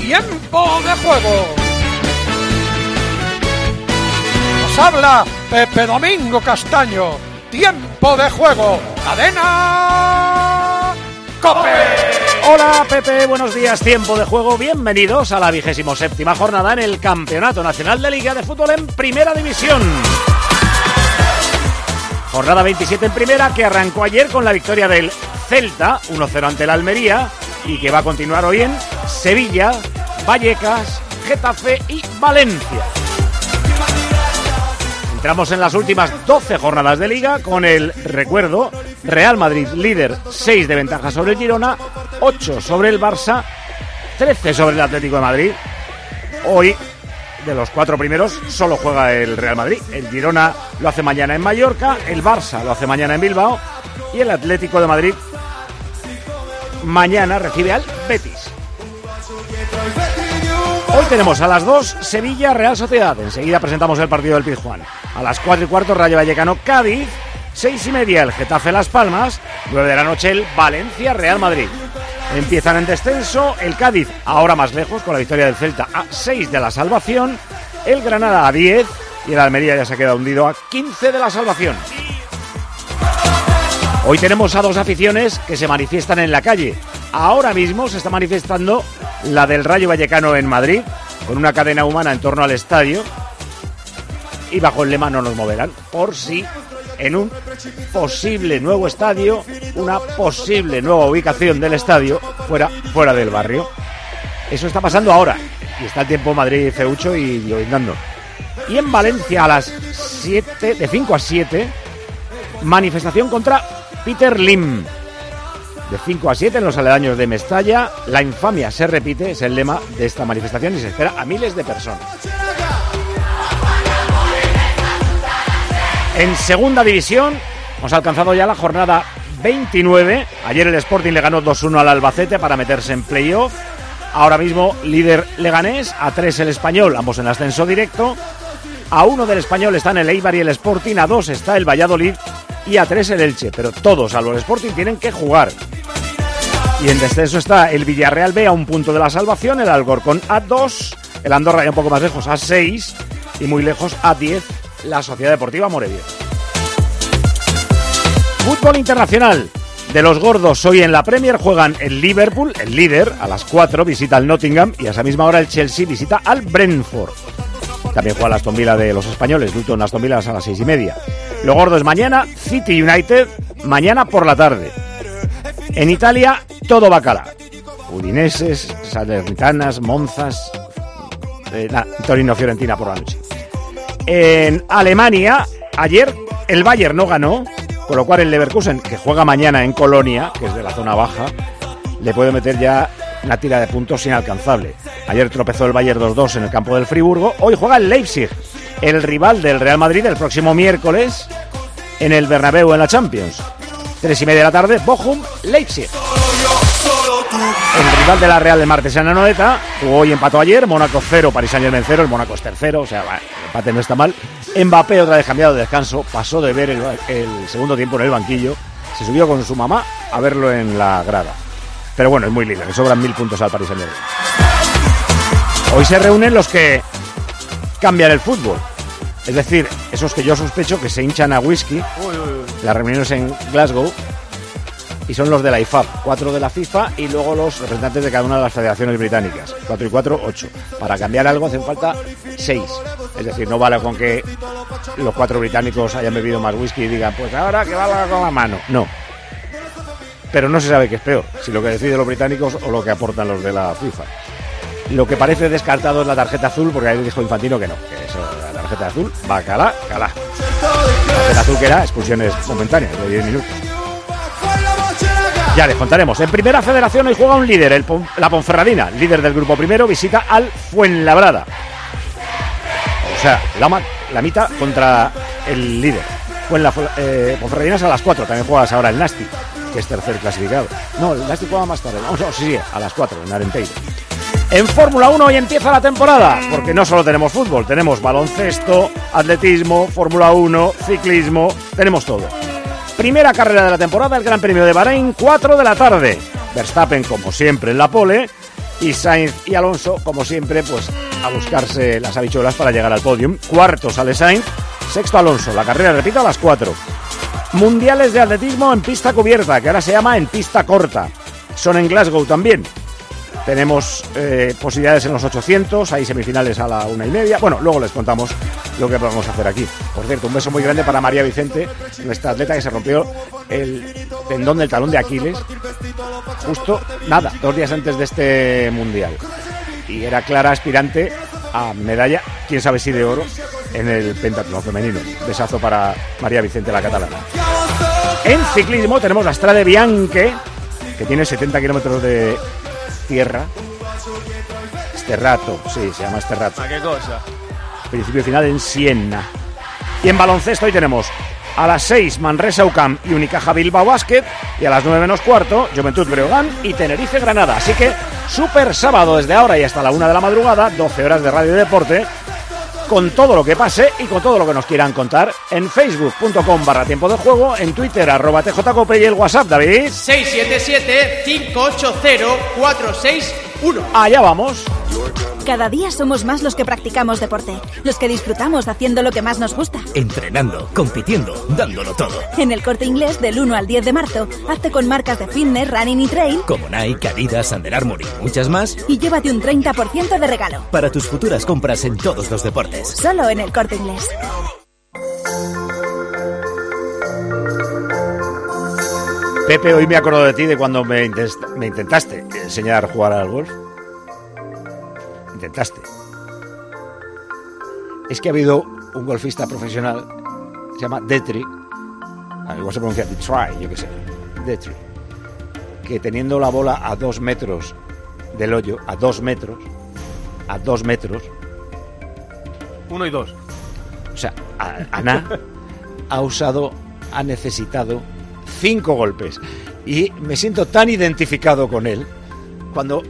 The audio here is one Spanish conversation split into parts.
Tiempo de juego. Nos habla Pepe Domingo Castaño. Tiempo de juego. Cadena. Cope. Hola Pepe, buenos días, tiempo de juego, bienvenidos a la vigésimo séptima jornada en el Campeonato Nacional de Liga de Fútbol en Primera División. Jornada 27 en primera que arrancó ayer con la victoria del Celta, 1-0 ante la Almería, y que va a continuar hoy en Sevilla, Vallecas, Getafe y Valencia. Entramos en las últimas 12 jornadas de liga con el recuerdo Real Madrid líder 6 de ventaja sobre el Girona, 8 sobre el Barça, 13 sobre el Atlético de Madrid. Hoy de los cuatro primeros solo juega el Real Madrid. El Girona lo hace mañana en Mallorca, el Barça lo hace mañana en Bilbao y el Atlético de Madrid mañana recibe al Betis. Hoy tenemos a las 2 Sevilla Real Sociedad. Enseguida presentamos el partido del Pizjuán. A las 4 y cuarto Rayo Vallecano Cádiz. 6 y media el Getafe Las Palmas. 9 de la noche el Valencia Real Madrid. Empiezan en descenso el Cádiz, ahora más lejos, con la victoria del Celta a 6 de la salvación. El Granada a 10 y el Almería ya se ha quedado hundido a 15 de la salvación. Hoy tenemos a dos aficiones que se manifiestan en la calle. Ahora mismo se está manifestando la del Rayo Vallecano en Madrid, con una cadena humana en torno al estadio. Y bajo el lema no nos moverán, por si en un posible nuevo estadio, una posible nueva ubicación del estadio fuera, fuera del barrio. Eso está pasando ahora. Y está el tiempo Madrid feucho y lloviznando. Y en Valencia a las 7, de 5 a 7, manifestación contra Peter Lim. De 5 a 7 en los aledaños de Mestalla, la infamia se repite, es el lema de esta manifestación y se espera a miles de personas. En segunda división hemos alcanzado ya la jornada 29. Ayer el Sporting le ganó 2-1 al Albacete para meterse en playoff. Ahora mismo líder Leganés, a 3 el Español, ambos en ascenso directo. A 1 del Español están el Eibar y el Sporting, a 2 está el Valladolid y a 3 el Elche. Pero todos, salvo el Sporting, tienen que jugar. Y en descenso está el Villarreal B a un punto de la salvación, el Alcorcón a 2, el Andorra ya un poco más lejos a 6 y muy lejos a 10 la Sociedad Deportiva Morevieta. Fútbol internacional. De los gordos, hoy en la Premier juegan el Liverpool, el líder, a las 4 visita al Nottingham y a esa misma hora el Chelsea visita al Brentford. También juega la Aston de los españoles, Luton Aston Villa a las 6 y media. Lo gordo es mañana, City United, mañana por la tarde. En Italia, todo bacala. Udineses, Salernitanas, Monzas, eh, Torino Fiorentina por la noche. En Alemania, ayer el Bayern no ganó, con lo cual el Leverkusen, que juega mañana en Colonia, que es de la zona baja, le puede meter ya una tira de puntos inalcanzable. Ayer tropezó el Bayern 2-2 en el campo del Friburgo. Hoy juega el Leipzig, el rival del Real Madrid, el próximo miércoles en el Bernabéu en la Champions. Tres y media de la tarde, Bochum, Leipzig. El rival de la Real de martes en la Noeta jugó y empató ayer. Mónaco 0, Paris Saint Germain 0. El Mónaco es tercero, o sea, el empate no está mal. Mbappé, otra vez cambiado de descanso, pasó de ver el, el segundo tiempo en el banquillo. Se subió con su mamá a verlo en la grada. Pero bueno, es muy le sobran mil puntos al Paris Saint Germain. Hoy se reúnen los que cambian el fútbol. Es decir, esos que yo sospecho que se hinchan a whisky. Las reuniones en Glasgow. y son los de la IFAB, cuatro de la FIFA y luego los representantes de cada una de las federaciones británicas. Cuatro y cuatro, ocho. Para cambiar algo hacen falta seis. Es decir, no vale con que los cuatro británicos hayan bebido más whisky y digan, pues ahora que valga con la mano. No. Pero no se sabe qué es peor, si lo que deciden los británicos o lo que aportan los de la FIFA. Lo que parece descartado es la tarjeta azul, porque ahí dijo Infantino que no, que eso, la tarjeta azul va calá, calá. La tarjeta azul que era expulsiones momentáneas de 10 minutos. Ya les contaremos. En primera federación hoy juega un líder, el la Ponferradina, líder del grupo primero, visita al Fuenlabrada. O sea, la, la mitad contra el líder. Fuenla, eh, Ponferradina es a las 4, también juegas ahora el Nasti, que es tercer clasificado. No, el Nasti juega más tarde. Vamos, no, sí, sí, a las 4 en Arenteiro. En Fórmula 1 hoy empieza la temporada, porque no solo tenemos fútbol, tenemos baloncesto, atletismo, Fórmula 1, ciclismo, tenemos todo. Primera carrera de la temporada, el Gran Premio de Bahrein, 4 de la tarde. Verstappen, como siempre, en la pole, y Sainz y Alonso, como siempre, pues a buscarse las habichuelas para llegar al podium. Cuarto sale Sainz, sexto Alonso. La carrera repita a las 4. Mundiales de atletismo en pista cubierta, que ahora se llama en pista corta. Son en Glasgow también. Tenemos eh, posibilidades en los 800, hay semifinales a la una y media. Bueno, luego les contamos lo que vamos a hacer aquí. Por cierto, un beso muy grande para María Vicente, nuestra atleta que se rompió el tendón del talón de Aquiles, justo, nada, dos días antes de este mundial. Y era clara aspirante a medalla, quién sabe si de oro, en el pentatlón femenino. Besazo para María Vicente, la catalana. En ciclismo tenemos la Strade Bianche, que tiene 70 kilómetros de tierra. Este rato, sí, se llama este rato. ¿A qué cosa? Principio y final en Siena. Y en baloncesto hoy tenemos a las 6 Manresa UCAM y Unicaja Bilbao Basket y a las 9 menos cuarto Juventud Breogán y Tenerife Granada. Así que super sábado desde ahora y hasta la 1 de la madrugada, 12 horas de radio y deporte con todo lo que pase y con todo lo que nos quieran contar en facebook.com barra tiempo de juego, en twitter arroba tjcope y el whatsapp, David. 677-580-461. Allá vamos. Cada día somos más los que practicamos deporte, los que disfrutamos haciendo lo que más nos gusta. Entrenando, compitiendo, dándolo todo. En el corte inglés del 1 al 10 de marzo, hazte con marcas de fitness, running y trail, Como Nike, Adidas, Under Armour y muchas más, y llévate un 30% de regalo. para tus futuras compras en todos los deportes. Solo en el corte inglés. Pepe, hoy me acuerdo de ti de cuando me, intentaste enseñar a jugar al golf. Intentaste. Es que ha habido un golfista profesional, se llama Detri, igual se pronuncia Detry, yo qué sé, Detri, que teniendo la bola a dos metros del hoyo, a dos metros, a dos metros, Uno y dos. o sea, Ana ha usado, ha necesitado cinco golpes. Y me siento tan identificado con él cuando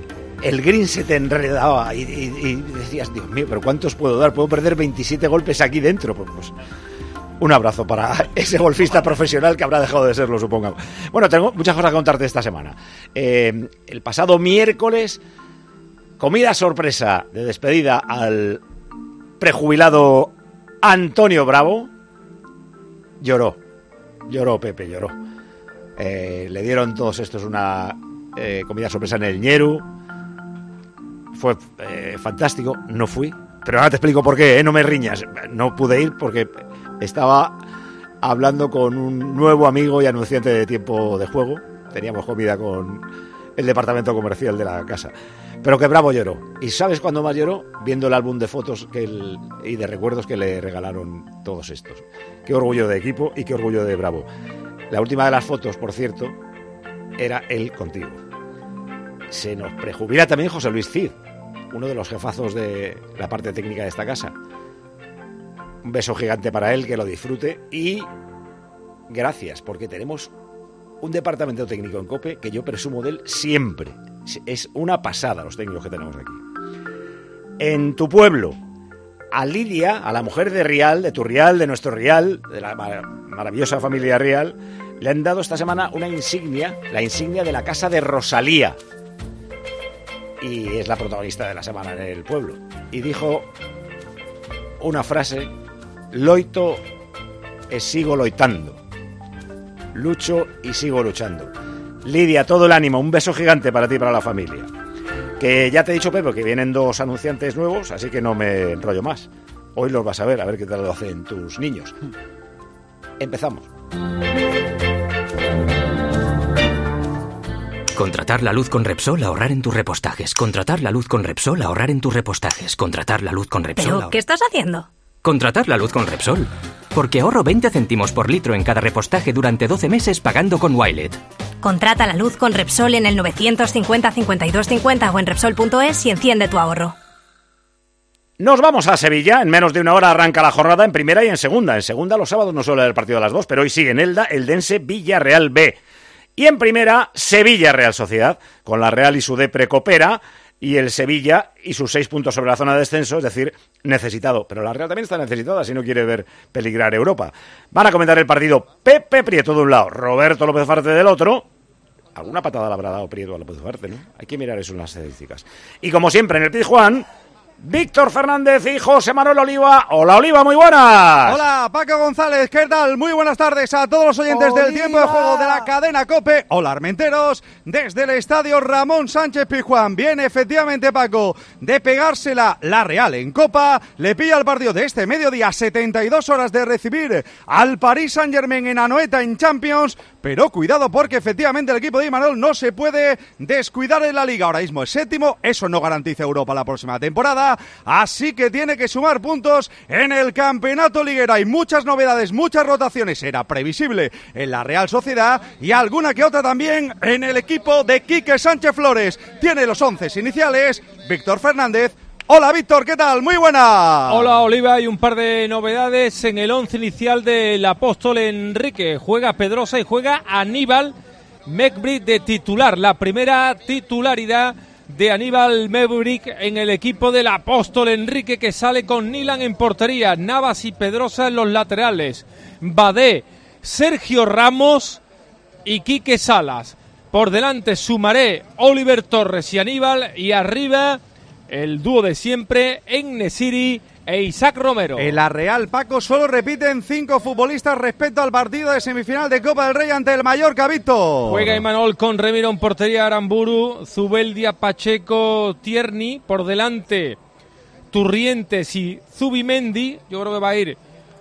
el green se te enredaba y, decías, Dios mío, pero ¿cuántos puedo dar? Puedo perder 27 golpes aquí dentro. Pues, pues, un abrazo para ese golfista profesional que habrá dejado de serlo, supongo. Bueno, tengo muchas cosas que contarte esta semana. Eh, el pasado miércoles, comida sorpresa de despedida al prejubilado Antonio Bravo. Lloró, lloró Pepe, lloró. Eh, le dieron todos estos una eh, comida sorpresa en el Ñeru. Fue eh, fantástico, no fui. Pero ahora te explico por qué, no me riñas. No pude ir porque estaba hablando con un nuevo amigo y anunciante de tiempo de juego. Teníamos comida con el departamento comercial de la casa. Pero que Bravo lloró. ¿Y sabes cuándo más lloró? Viendo el álbum de fotos que y de recuerdos que le regalaron todos estos. Qué orgullo de equipo y qué orgullo de Bravo. La última de las fotos, por cierto, era él contigo. Se nos prejubila también José Luis Cid, uno de los jefazos de la parte técnica de esta casa. Un beso gigante para él, que lo disfrute y gracias, porque tenemos un departamento técnico en COPE que yo presumo de él siempre. Es una pasada los técnicos que tenemos aquí. En tu pueblo, a Lidia, a la mujer de Rial, de tu Rial, de nuestro Rial, de la mar- maravillosa familia Rial, le han dado esta semana una insignia, la insignia de la casa de Rosalía. Y es la protagonista de la semana en el pueblo. Y dijo una frase, loito e sigo loitando. Lucho y sigo luchando. Lidia, todo el ánimo, un beso gigante para ti y para la familia. Que ya te he dicho, Pepe, que vienen dos anunciantes nuevos, así que no me enrollo más. Hoy los vas a ver, a ver qué tal lo hacen tus niños. Empezamos. Contratar la luz con Repsol, ahorrar en tus repostajes. Contratar la luz con Repsol, ahorrar en tus repostajes. Contratar la luz con Repsol. ¿Pero qué estás haciendo? Contratar la luz con Repsol. Porque ahorro 20 céntimos por litro en cada repostaje durante 12 meses pagando con Wilet. Contrata la luz con Repsol en el 950 52 50 o en Repsol.es y enciende tu ahorro. Nos vamos a Sevilla. En menos de una hora arranca la jornada en primera y en segunda. En segunda, los sábados no suele haber partido a las dos, pero hoy sigue en Elda, el Dense Villarreal B. Y en primera, Sevilla Real Sociedad, con la Real y su D precopera, y el Sevilla y sus seis puntos sobre la zona de descenso, es decir, necesitado. Pero la Real también está necesitada si no quiere ver peligrar Europa. Van a comentar el partido Pepe Prieto de un lado, Roberto López Farte del otro. Alguna patada le habrá dado Prieto a López Farte, ¿no? Hay que mirar eso en las estadísticas. Y como siempre en el Pizjuán, Víctor Fernández y José Manuel Oliva. Hola Oliva, muy buenas. Hola, Paco González, ¿qué tal? Muy buenas tardes a todos los oyentes del tiempo de juego de la cadena Cope. Hola, Armenteros, desde el estadio Ramón Sánchez Pizjuán. Viene efectivamente, Paco, de pegársela la Real en Copa. Le pilla el partido de este mediodía, 72 horas de recibir al Paris Saint Germain en Anoeta en Champions. Pero cuidado porque efectivamente el equipo de Imanol no se puede descuidar en la liga. Ahora mismo es séptimo, eso no garantiza Europa la próxima temporada. Así que tiene que sumar puntos en el campeonato liguero. Hay muchas novedades, muchas rotaciones. Era previsible en la Real Sociedad y alguna que otra también en el equipo de Quique Sánchez Flores. Tiene los once iniciales. Víctor Fernández. Hola Víctor, ¿qué tal? Muy buena. Hola Oliva, hay un par de novedades en el once inicial del apóstol Enrique. Juega Pedrosa y juega Aníbal Mekbrick de titular. La primera titularidad de Aníbal Mekbrick en el equipo del apóstol Enrique que sale con Nilan en portería, Navas y Pedrosa en los laterales. Badé, Sergio Ramos y Quique Salas. Por delante Sumaré, Oliver Torres y Aníbal y arriba el dúo de siempre, Nesiri e Isaac Romero. En la Real Paco solo repiten cinco futbolistas respecto al partido de semifinal de Copa del Rey ante el Mallorca, Víctor. Juega Imanol con Remiro en portería Aramburu, Zubeldia, Pacheco, Tierney. Por delante Turrientes y Zubimendi. Yo creo que va a ir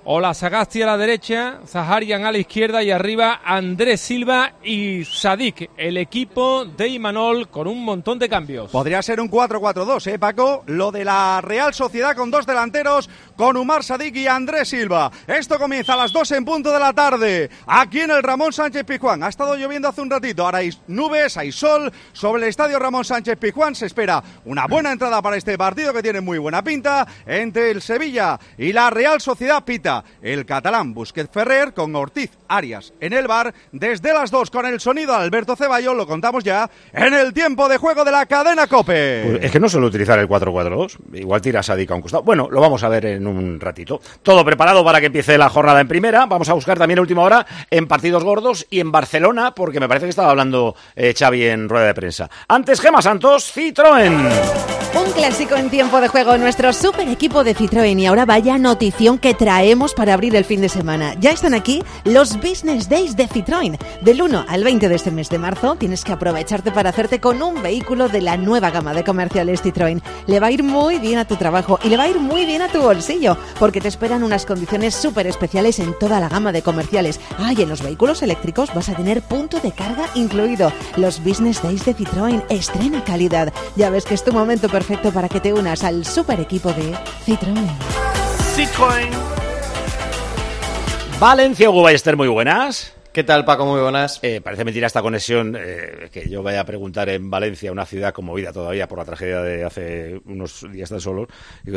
Ola Sagasti a la derecha, Zaharian a la izquierda y arriba Andrés Silva y Sadik, el equipo de Imanol con un montón de cambios. Podría ser un 4-4-2, ¿eh, Paco? Lo de la Real Sociedad con dos delanteros, con Umar Sadik y Andrés Silva. Esto comienza a las 2 en punto de la tarde, aquí en el Ramón Sánchez Pizjuán. Ha estado lloviendo hace un ratito, ahora hay nubes, hay sol. Sobre el estadio Ramón Sánchez Pizjuán se espera una buena entrada para este partido que tiene muy buena pinta entre el Sevilla y la Real Sociedad Pita. El catalán Busquets Ferrer con Ortiz Arias en el bar. Desde las 2 con el sonido Alberto Ceballos, lo contamos ya en el tiempo de juego de la cadena Cope. Pues es que no suelo utilizar el 4-4-2. Igual tira Sadik a un costado. Bueno, lo vamos a ver en un ratito. Todo preparado para que empiece la jornada en primera. Vamos a buscar también última hora en partidos gordos y en Barcelona, porque me parece que estaba hablando eh, Xavi en rueda de prensa. Antes, Gema Santos, Citroën. Un clásico en tiempo de juego, nuestro super equipo de Citroën. Y ahora vaya notición que traemos para abrir el fin de semana. Ya están aquí los Business Days de Citroën. Del 1 al 20 de este mes de marzo tienes que aprovecharte para hacerte con un vehículo de la nueva gama de comerciales Citroën. Le va a ir muy bien a tu trabajo y le va a ir muy bien a tu bolsillo, porque te esperan unas condiciones súper especiales en toda la gama de comerciales. Ah, y en los vehículos eléctricos vas a tener punto de carga incluido. Los Business Days de Citroën estrena calidad. Ya ves que es tu momento perfecto para que te unas al super equipo de Citroën. Citroën. Valencia, Hugo Ballester, muy buenas. ¿Qué tal, Paco? Muy buenas. Eh, parece mentira esta conexión eh, que yo vaya a preguntar en Valencia, una ciudad conmovida todavía por la tragedia de hace unos días tan solo,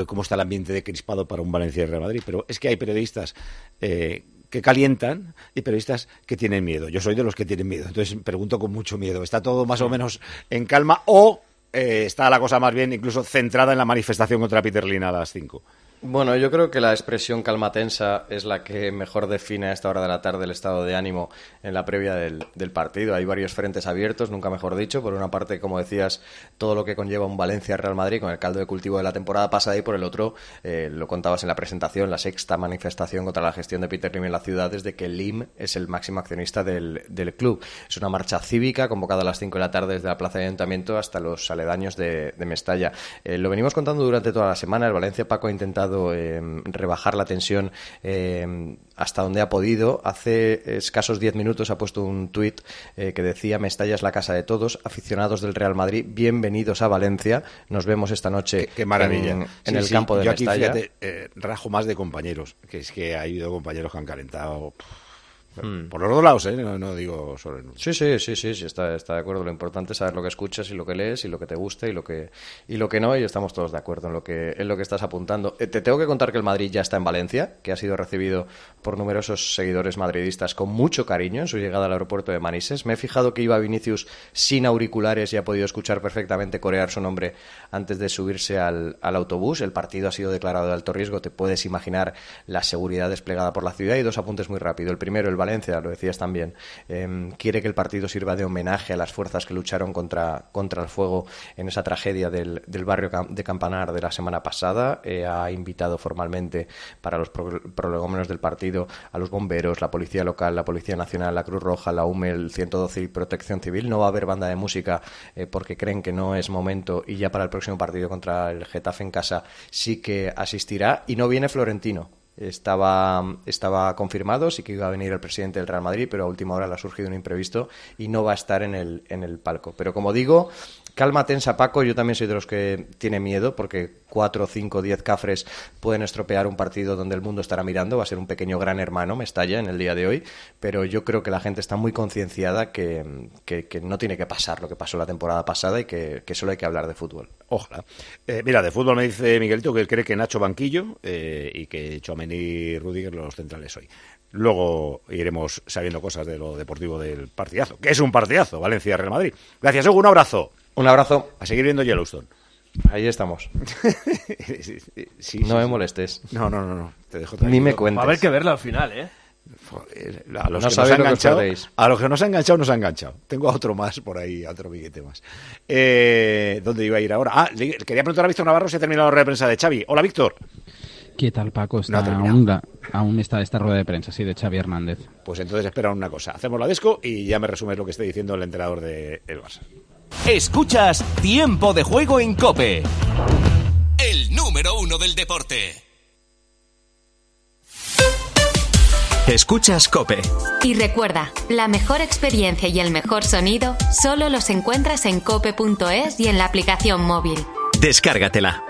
cómo está el ambiente de crispado para un Valencia y Real Madrid. Pero es que hay periodistas eh, que calientan y periodistas que tienen miedo. Yo soy de los que tienen miedo, entonces pregunto con mucho miedo. ¿Está todo más o menos en calma o eh, está la cosa más bien incluso centrada en la manifestación contra Peter Lin a las 5? Bueno, yo creo que la expresión calma tensa es la que mejor define a esta hora de la tarde el estado de ánimo en la previa del, partido. Hay varios frentes abiertos, nunca mejor dicho. Por una parte, como decías, todo lo que conlleva un Valencia-Real Madrid con el caldo de cultivo de la temporada pasada y por el otro, eh, lo contabas en la presentación, la sexta manifestación contra la gestión de Peter Lim en la ciudad desde que Lim es el máximo accionista del, club. Es una marcha cívica convocada a las 5 de la tarde desde la Plaza de Ayuntamiento hasta los aledaños de, de Mestalla. Eh, lo venimos contando durante toda la semana. El Valencia Paco ha intentado eh, rebajar la tensión eh, hasta donde ha podido. Hace escasos 10 minutos ha puesto un tuit eh, que decía Mestalla es la casa de todos, aficionados del Real Madrid, bienvenidos a Valencia. Nos vemos esta noche qué, qué maravilla. en, en sí, el sí. campo de Yo aquí, Mestalla. fíjate, eh, rajo más de compañeros, que es que ha habido compañeros que han calentado... Mm. Por los dos lados, ¿eh? No, no digo solo en uno. Sí, sí, sí, sí, sí, está, está de acuerdo. Lo importante es saber lo que escuchas y lo que lees y lo que te gusta y lo que, y lo que no, y estamos todos de acuerdo en lo que, en lo que estás apuntando. Eh, te tengo que contar que el Madrid ya está en Valencia, que ha sido recibido por numerosos seguidores madridistas con mucho cariño en su llegada al aeropuerto de Manises. Me he fijado que iba Vinicius sin auriculares y ha podido escuchar perfectamente corear su nombre antes de subirse al, al autobús. El partido ha sido declarado de alto riesgo, te puedes imaginar la seguridad desplegada por la ciudad. Y dos apuntes muy rápido. El primero, el Valencia, lo decías también, eh, quiere que el partido sirva de homenaje a las fuerzas que lucharon contra, contra el fuego en esa tragedia del, del barrio de Campanar de la semana pasada. Eh, ha invitado formalmente para los pro prolegómenos del partido a los bomberos, la Policía Local, la Policía Nacional, la Cruz Roja, la UME, el 112 y Protección Civil. No va a haber banda de música eh, porque creen que no es momento y ya para el próximo partido contra el Getafe en casa sí que asistirá. Y no viene Florentino, estaba, estaba confirmado, sí que iba a venir el presidente del Real Madrid, pero a última hora le ha surgido un imprevisto y no va a estar en el, en el palco. Pero como digo, calma tensa Paco, yo también soy de los que tiene miedo porque cuatro, cinco, diez cafres pueden estropear un partido donde el mundo estará mirando, va a ser un pequeño gran hermano, me estalla en el día de hoy, pero yo creo que la gente está muy concienciada que, no tiene que pasar lo que pasó la temporada pasada y que, solo hay que hablar de fútbol. Ojalá. Eh, mira, de fútbol me dice Miguelito que cree que Nacho banquillo eh, y que Chouameni y Rudiger los centrales hoy. Luego iremos sabiendo cosas de lo deportivo del partidazo, que es un partidazo, Valencia-Real Madrid. Gracias, Hugo, un abrazo. Un abrazo. A seguir viendo Yellowstone. Ahí estamos. sí, sí, no me molestes. No, no, no, no. Te dejo Ni me cuentes. Va a haber que verlo al final, ¿eh? Joder, a los no que nos ha enganchado, que a los que nos ha enganchado, nos ha enganchado. Tengo a otro más por ahí, a otro billete más. Eh, ¿Dónde iba a ir ahora? Ah, le, quería preguntar a Víctor Navarro si ha terminado la rueda de prensa de Xavi. Hola, Víctor. ¿Qué tal, Paco? Está No aún, la- aún está esta rueda de prensa, sí, de Xavi Hernández. Pues entonces espera una cosa. Hacemos la desco y ya me resumes lo que esté diciendo el entrenador del de Barça. Escuchas Tiempo de Juego en Cope. El número uno del deporte. Escuchas Cope. Y recuerda, la mejor experiencia y el mejor sonido solo los encuentras en cope.es y en la aplicación móvil. Descárgatela.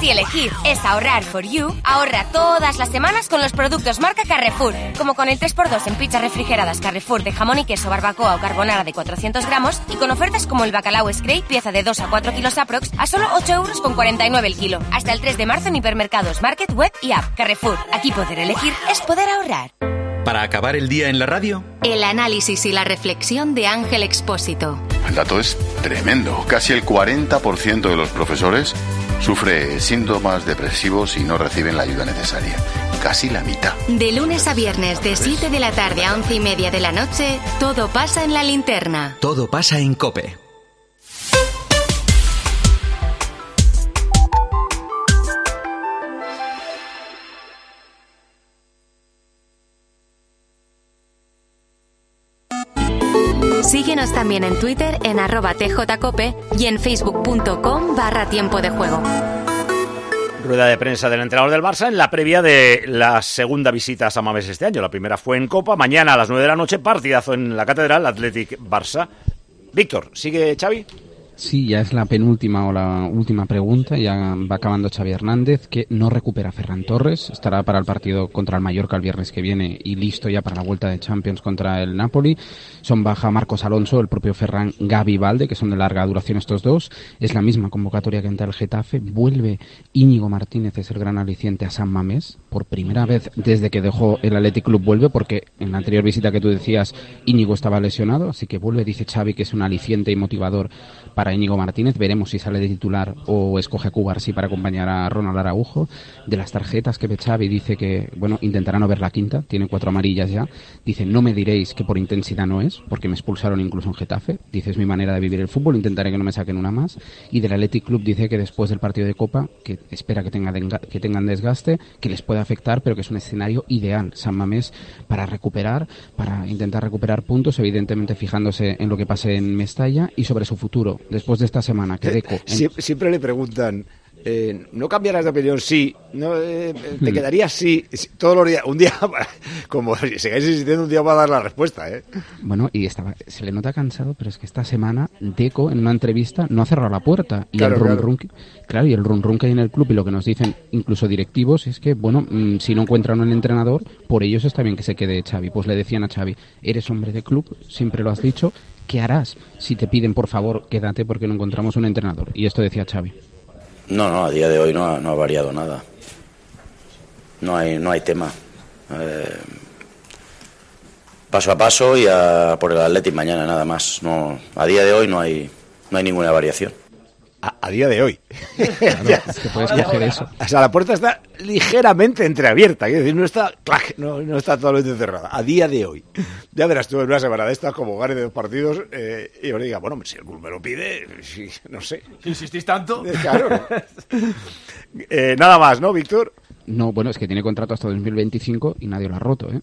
Si elegir es ahorrar for you, ahorra todas las semanas con los productos marca Carrefour. Como con el 3x2 en pizzas refrigeradas Carrefour de jamón y queso, barbacoa o carbonara de 400 gramos y con ofertas como el bacalao Scrape, pieza de 2 a 4 kilos aprox, a solo 8 euros con 49 el kilo. Hasta el 3 de marzo en hipermercados, market, web y app. Carrefour. Aquí poder elegir es poder ahorrar. Para acabar el día en la radio, El análisis y la reflexión de Ángel Expósito. El dato es tremendo. Casi el 40% de los profesores sufre síntomas depresivos y no reciben la ayuda necesaria. Casi la mitad. De lunes a viernes, de 7 de la tarde a 11 y media de la noche, todo pasa en la linterna. todo pasa en Cope. También en Twitter en arroba tjcope y en facebook.com barra tiempo de juego. Rueda de prensa del entrenador del Barça en la previa de la segunda visita a San Mamés este año. La primera fue en Copa, mañana a las 9 de la noche, partidazo en la Catedral, Athletic Barça. Víctor, ¿sigue Xavi? Sí, ya es la penúltima o la última pregunta. Ya va acabando Xavi Hernández, que no recupera a Ferran Torres. Estará para el partido contra el Mallorca el viernes que viene y listo ya para la vuelta de Champions contra el Napoli. Son baja Marcos Alonso, el propio Ferran Gavi Valde, que son de larga duración estos dos. Es la misma convocatoria que entra el Getafe. Vuelve Íñigo Martínez, es el gran aliciente a San Mamés. Por primera vez desde que dejó el Athletic Club vuelve, porque en la anterior visita que tú decías, Íñigo estaba lesionado. Así que vuelve, dice Xavi, que es un aliciente y motivador para Íñigo Martínez. Veremos si sale de titular o escoge a Cubarsí para acompañar a Ronald Araujo. De las tarjetas que ve Xavi dice que, bueno, intentará no ver la quinta, tiene cuatro amarillas ya. Dice, no me diréis que por intensidad no es, porque me expulsaron incluso en Getafe. Dice, es mi manera de vivir el fútbol, intentaré que no me saquen una más. Y del Athletic Club dice que después del partido de Copa, que espera que, tenga que tengan desgaste, que les puede afectar, pero que es un escenario ideal, San Mamés, para recuperar, para intentar recuperar puntos, evidentemente fijándose en lo que pase en Mestalla y sobre su futuro después de esta semana que Deco... Sie- Siempre le preguntan, eh, ¿no cambiarás de opinión? Sí. No, eh, ¿Te Hmm. quedarías sí? Todos los días. Un día, como si sigáis insistiendo, un día va a dar la respuesta, ¿eh? Bueno, y estaba, se le nota cansado, pero es que esta semana Deco en una entrevista no ha cerrado la puerta. Y Claro, el run claro. run que- claro, y el run run que hay en el club y lo que nos dicen incluso directivos es que, bueno, mm, si no encuentran un entrenador, por ellos está bien que se quede Xavi. Pues le decían a Xavi, eres hombre de club, siempre lo has dicho, ¿qué harás si te piden por favor quédate porque no encontramos un entrenador? Y esto decía Xavi. No, no, a día de hoy no ha, no ha variado nada. No hay, no hay tema. Eh, paso a paso y a por el Athletic mañana nada más. No, a día de hoy no hay, no hay ninguna variación. A, día de hoy. es que puedes coger eso. O sea, la puerta está ligeramente entreabierta, quiero decir, no está, clac, no, no está totalmente cerrada. A día de hoy. Ya verás tú en una semana de estas, como gane de dos partidos, eh, y os diga, bueno, si el club me lo pide, sí, no sé. ¿Insistís tanto? Claro. Eh, nada más, ¿no, Víctor? No, bueno, es que tiene contrato hasta 2025 y nadie lo ha roto, ¿eh?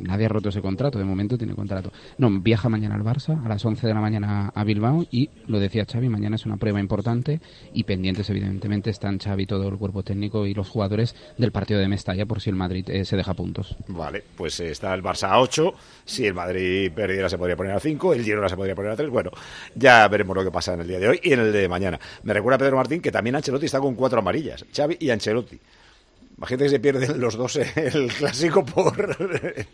Nadie ha roto ese contrato, de momento tiene contrato. No, viaja mañana al Barça a las 11 de la mañana a Bilbao y, lo decía Xavi, mañana es una prueba importante y pendientes, evidentemente, están Xavi, todo el cuerpo técnico y los jugadores del partido de Mestalla por si el Madrid eh, se deja puntos. Vale, pues está el Barça a 8. Si el Madrid perdiera, se podría poner a 5. El Girona se podría poner a 3. Bueno, ya veremos lo que pasa en el día de hoy y en el de mañana. Me recuerda Pedro Martín que también Ancelotti está con cuatro amarillas. Xavi y Ancelotti. Imagínate que se pierden los dos el clásico por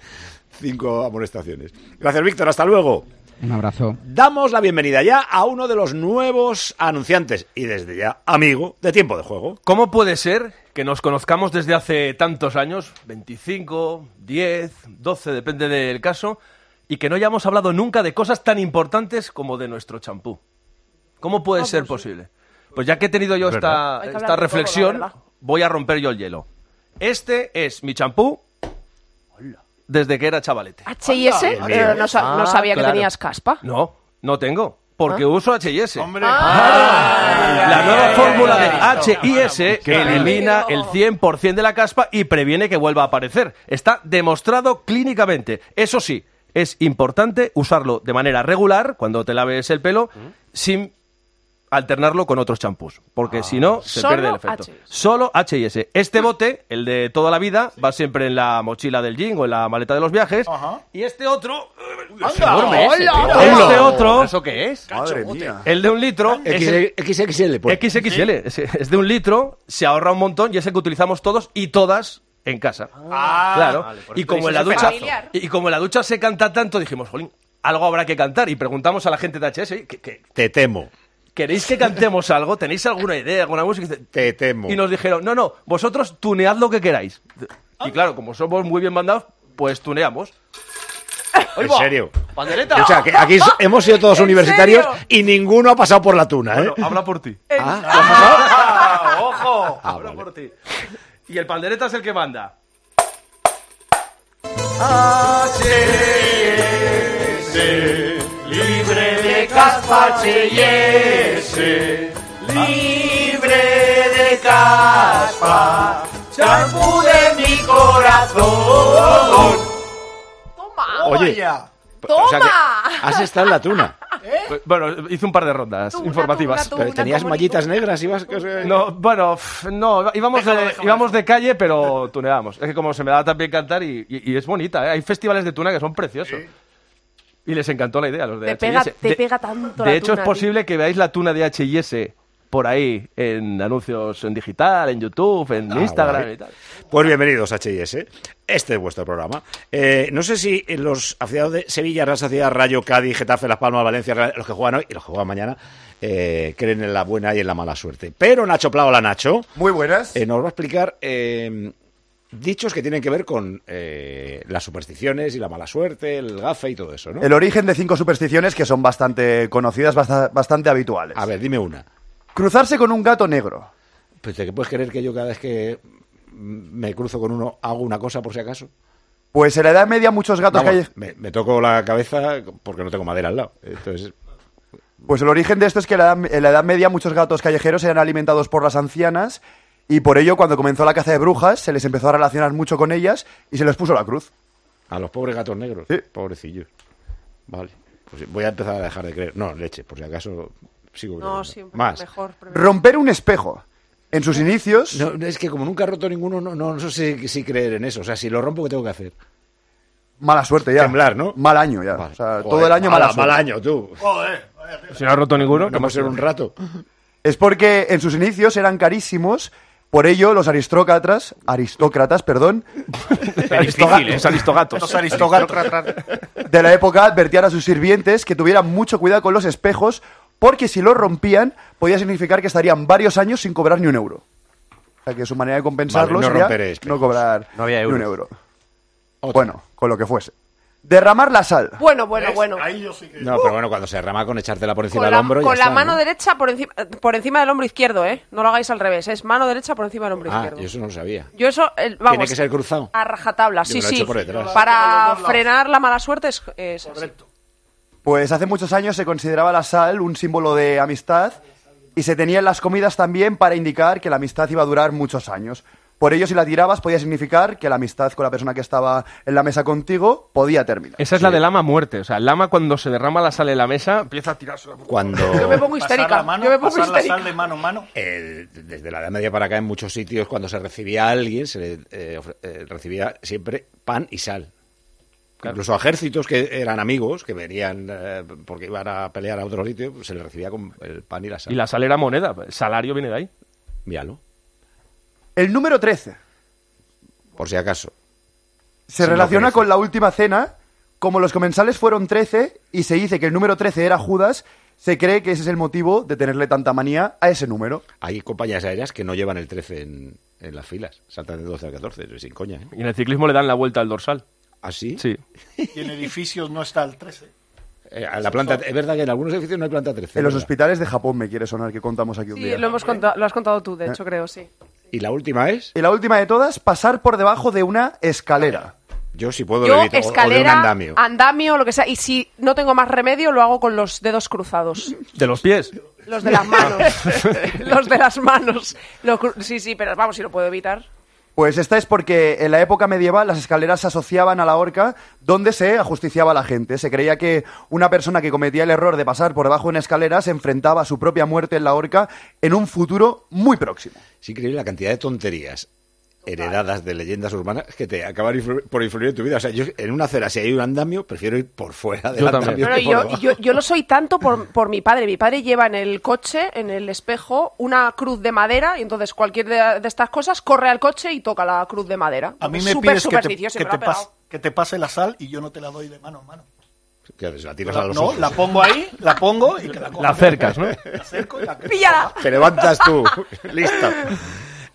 cinco amonestaciones. Gracias, Víctor. Hasta luego. Un abrazo. Damos la bienvenida ya a uno de los nuevos anunciantes y desde ya amigo de tiempo de juego. ¿Cómo puede ser que nos conozcamos desde hace tantos años, 25, 10, 12, depende del caso, y que no hayamos hablado nunca de cosas tan importantes como de nuestro champú? ¿Cómo puede ser posible? Pues ya que he tenido yo verdad. esta, reflexión. Voy a romper yo el hielo. Este es mi champú desde que era chavalete. H&S, mío. eh, no, sa- no Ah, sabía que claro. tenías caspa. No, no tengo. Porque ¿Ah? uso H&S. Ah. La nueva fórmula de H&S Qué elimina el 100% de la caspa y previene que vuelva a aparecer. Está demostrado clínicamente. Eso sí, es importante usarlo de manera regular cuando te laves el pelo sin alternarlo con otros champús, porque si no se Solo pierde el efecto. Solo H&S. Este bote, el de toda la vida, va siempre en la mochila del jean o en la maleta de los viajes. Y este otro es enorme, ese, ¡Hola! tío. Este otro, ¿Eso qué es? Madre mía. El de un litro, es el- XXL, pues. XXL, es, es de un litro, se ahorra un montón y es el que utilizamos todos y todas en casa. Ah, claro. vale, y como en la ducha familiar. y como en la ducha se canta tanto, dijimos, jolín, algo habrá que cantar y preguntamos a la gente de HS, ¿que, que- Te temo. ¿Queréis que cantemos algo? ¿Tenéis alguna idea, alguna música? Te temo. Y nos dijeron, no, no, vosotros tunead lo que queráis. Y claro, como somos muy bien mandados, pues tuneamos. En serio. ¡Pandereta! O sea, que aquí so- hemos sido todos ¿En universitarios serio? y ninguno ha pasado por la tuna, ¿eh? Bueno, habla por ti. Ah, ¡Ojo! Ah, habla por ti. Y el pandereta es el que manda. Libre de caspa H&S, libre de caspa, champú de mi corazón. Oye, O sea que has estado en la tuna. Pues, Bueno, hice un par de rondas informativas. Pero tenías mallitas negras, ibas... No, bueno, pff, no, íbamos de, íbamos de calle, pero tuneábamos. Es que como se me da también cantar y, y- y es bonita, ¿eh? Hay festivales de tuna que son preciosos. Y les encantó la idea los de Te pega, te De- pega tanto De la hecho, es posible que veáis la tuna de H&S por ahí en anuncios en digital, en YouTube, en Ah, Instagram guay. y tal. Pues bienvenidos a H&S. Este es vuestro programa. Eh, no sé si los aficionados de Sevilla, Real Sociedad, Rayo, Cádiz, Getafe, Las Palmas, Valencia, Real- los que juegan hoy y los que juegan mañana, eh, creen en la buena y en la mala suerte. Pero Nacho Pla, hola Nacho. Muy buenas. nos va a explicar eh, dichos que tienen que ver con eh, las supersticiones y la mala suerte, el gafe y todo eso, ¿no? El origen de cinco supersticiones que son bastante conocidas, basta- bastante habituales. A ver, dime una. Cruzarse con un gato negro. Pues te puedes creer que yo cada vez que me cruzo con uno hago una cosa por si acaso. Pues en la Edad Media muchos gatos Vamos, calle- me, me toco la cabeza porque no tengo madera al lado. Entonces, Pues el origen de esto es que en la, edad, en la Edad Media muchos gatos callejeros eran alimentados por las ancianas y por ello cuando comenzó la caza de brujas se les empezó a relacionar mucho con ellas y se les puso la cruz. a los pobres gatos negros, pobrecillos. Vale, pues voy a empezar a dejar de creer. No, leche, por si acaso sigo No, creyendo. siempre Más. mejor. Romper un espejo. En sus inicios... No, es que como nunca he roto ninguno, no, no, no sé si, si creer en eso. O sea, si lo rompo, ¿qué tengo que hacer? Mala suerte ya. Temblar, ¿no? Mal año ya. O sea, todo el año ala, mala suerte. mal año, tú. Si no ha roto ninguno, no hemos ser un rato. Es porque en sus inicios eran carísimos, por ello los aristócratas, aristócratas, perdón, Difícil, ¿eh? Es aristogatos. Los aristogatos. de la época advertían a sus sirvientes que tuvieran mucho cuidado con los espejos, porque si los rompían podía significar que estarían varios años sin cobrar ni un euro. O sea que su manera de compensarlos Vale, no sería romper espejos. no cobrar No había ni un euros. euro. Bueno, con lo que fuese. Derramar la sal. Bueno, bueno, bueno. No, pero bueno, cuando se derrama con echártela por encima Con del la, hombro. ya con la está, mano ¿no? derecha por encima, por encima del hombro izquierdo, ¿eh? No lo hagáis al revés. Es mano derecha por encima del hombro Ah, izquierdo. yo eso no lo sabía. Yo eso, eh, vamos. Tiene que ser cruzado. A rajatabla, Yo sí, me lo he sí. hecho por detrás. Para frenar la mala suerte es, es así. Pues hace muchos años se consideraba la sal un símbolo de amistad y se tenía en las comidas también para indicar que la amistad iba a durar muchos años. Por ello, si la tirabas, podía significar que la amistad con la persona que estaba en la mesa contigo podía terminar. Esa es la del lama muerte. O sea, el lama cuando se derrama la sal en la mesa empieza a tirarse. Cuando... Yo me pongo histérica. Yo me pongo pasar la histérica. sal de mano en mano. Eh, desde la Edad Media para acá, en muchos sitios, cuando se recibía a alguien, se le eh, ofre- eh, recibía siempre pan y sal. Incluso a ejércitos que eran amigos, que venían eh, porque iban a pelear a otro sitio, pues se les recibía con el pan y la sal. Y la sal era moneda. El salario viene de ahí. Míralo, El número 13 por si acaso. se relaciona no con la última cena. Como los comensales fueron 13 y se dice que el número 13 era Judas, se cree que ese es el motivo de tenerle tanta manía a ese número. Hay compañías aéreas que no llevan el 13 en, en las filas, saltan de 12 al 14, sin coña. ¿eh? Y en el ciclismo le dan la vuelta al dorsal. ¿Ah, sí? Sí. Y en edificios no está el 13. Eh, a la planta, es verdad que en algunos edificios no hay planta 13. En los ¿verdad? hospitales de Japón me quiere sonar que contamos aquí un Sí, día. lo, hemos contado, lo has contado tú, de Eh. hecho, creo, sí. ¿Y la última es? Y la última de todas, pasar por debajo de una escalera. Yo si puedo Yo, lo evito, o- o de un escalera, andamio. andamio, lo que sea. Y si no tengo más remedio, lo hago con los dedos cruzados. De los pies. Los de las manos. los de las manos. Lo sí, sí, pero vamos, si lo puedo evitar. Pues esta es porque en la época medieval las escaleras se asociaban a la horca donde se ajusticiaba a la gente. Se creía que una persona que cometía el error de pasar por debajo de una escalera se enfrentaba a su propia muerte en la horca en un futuro muy próximo. Es increíble la cantidad de tonterías heredadas de leyendas urbanas que te acaban influ- por influir en tu vida. O sea, yo en una acera, si hay un andamio, prefiero ir por fuera del Yo andamio No, no, yo, yo, yo lo soy tanto por, por mi padre. Mi padre lleva en el coche, en el espejo, una cruz de madera y entonces cualquier de, de estas cosas corre al coche y toca la cruz de madera. A mí me súper pides que te, que, me te ha pegado. pas- que te pase la sal y yo no te la doy de mano en mano. La tiras a los no, ojos. la pongo ahí, la pongo y que la coja. La acercas, ¿no? La acerco y la ¡Píllala! Te levantas tú. Listo.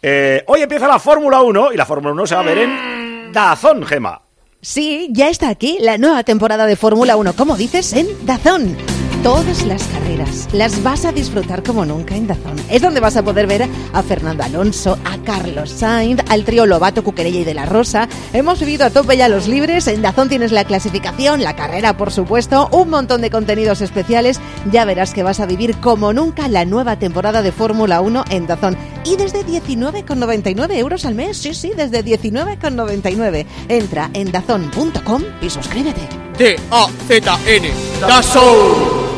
Eh, hoy empieza la Fórmula 1 y la Fórmula 1 se va a ver en Dazón, Gema. Sí, ya está aquí la nueva temporada de Fórmula 1, como dices, en Dazón. Todas las carreras las vas a disfrutar como nunca en Dazón. Es donde vas a poder ver a Fernando Alonso, a Carlos Sainz, al trío Lobato, Cuquerella y de la Rosa. Hemos vivido a tope ya los libres. En Dazón tienes la clasificación, la carrera, por supuesto, un montón de contenidos especiales. Ya verás que vas a vivir como nunca la nueva temporada de Fórmula 1 en Dazón. Y desde 19,99 euros al mes. Sí, sí, desde 19,99. Entra en dazón.com y suscríbete. D-A-Z-N. Dazón.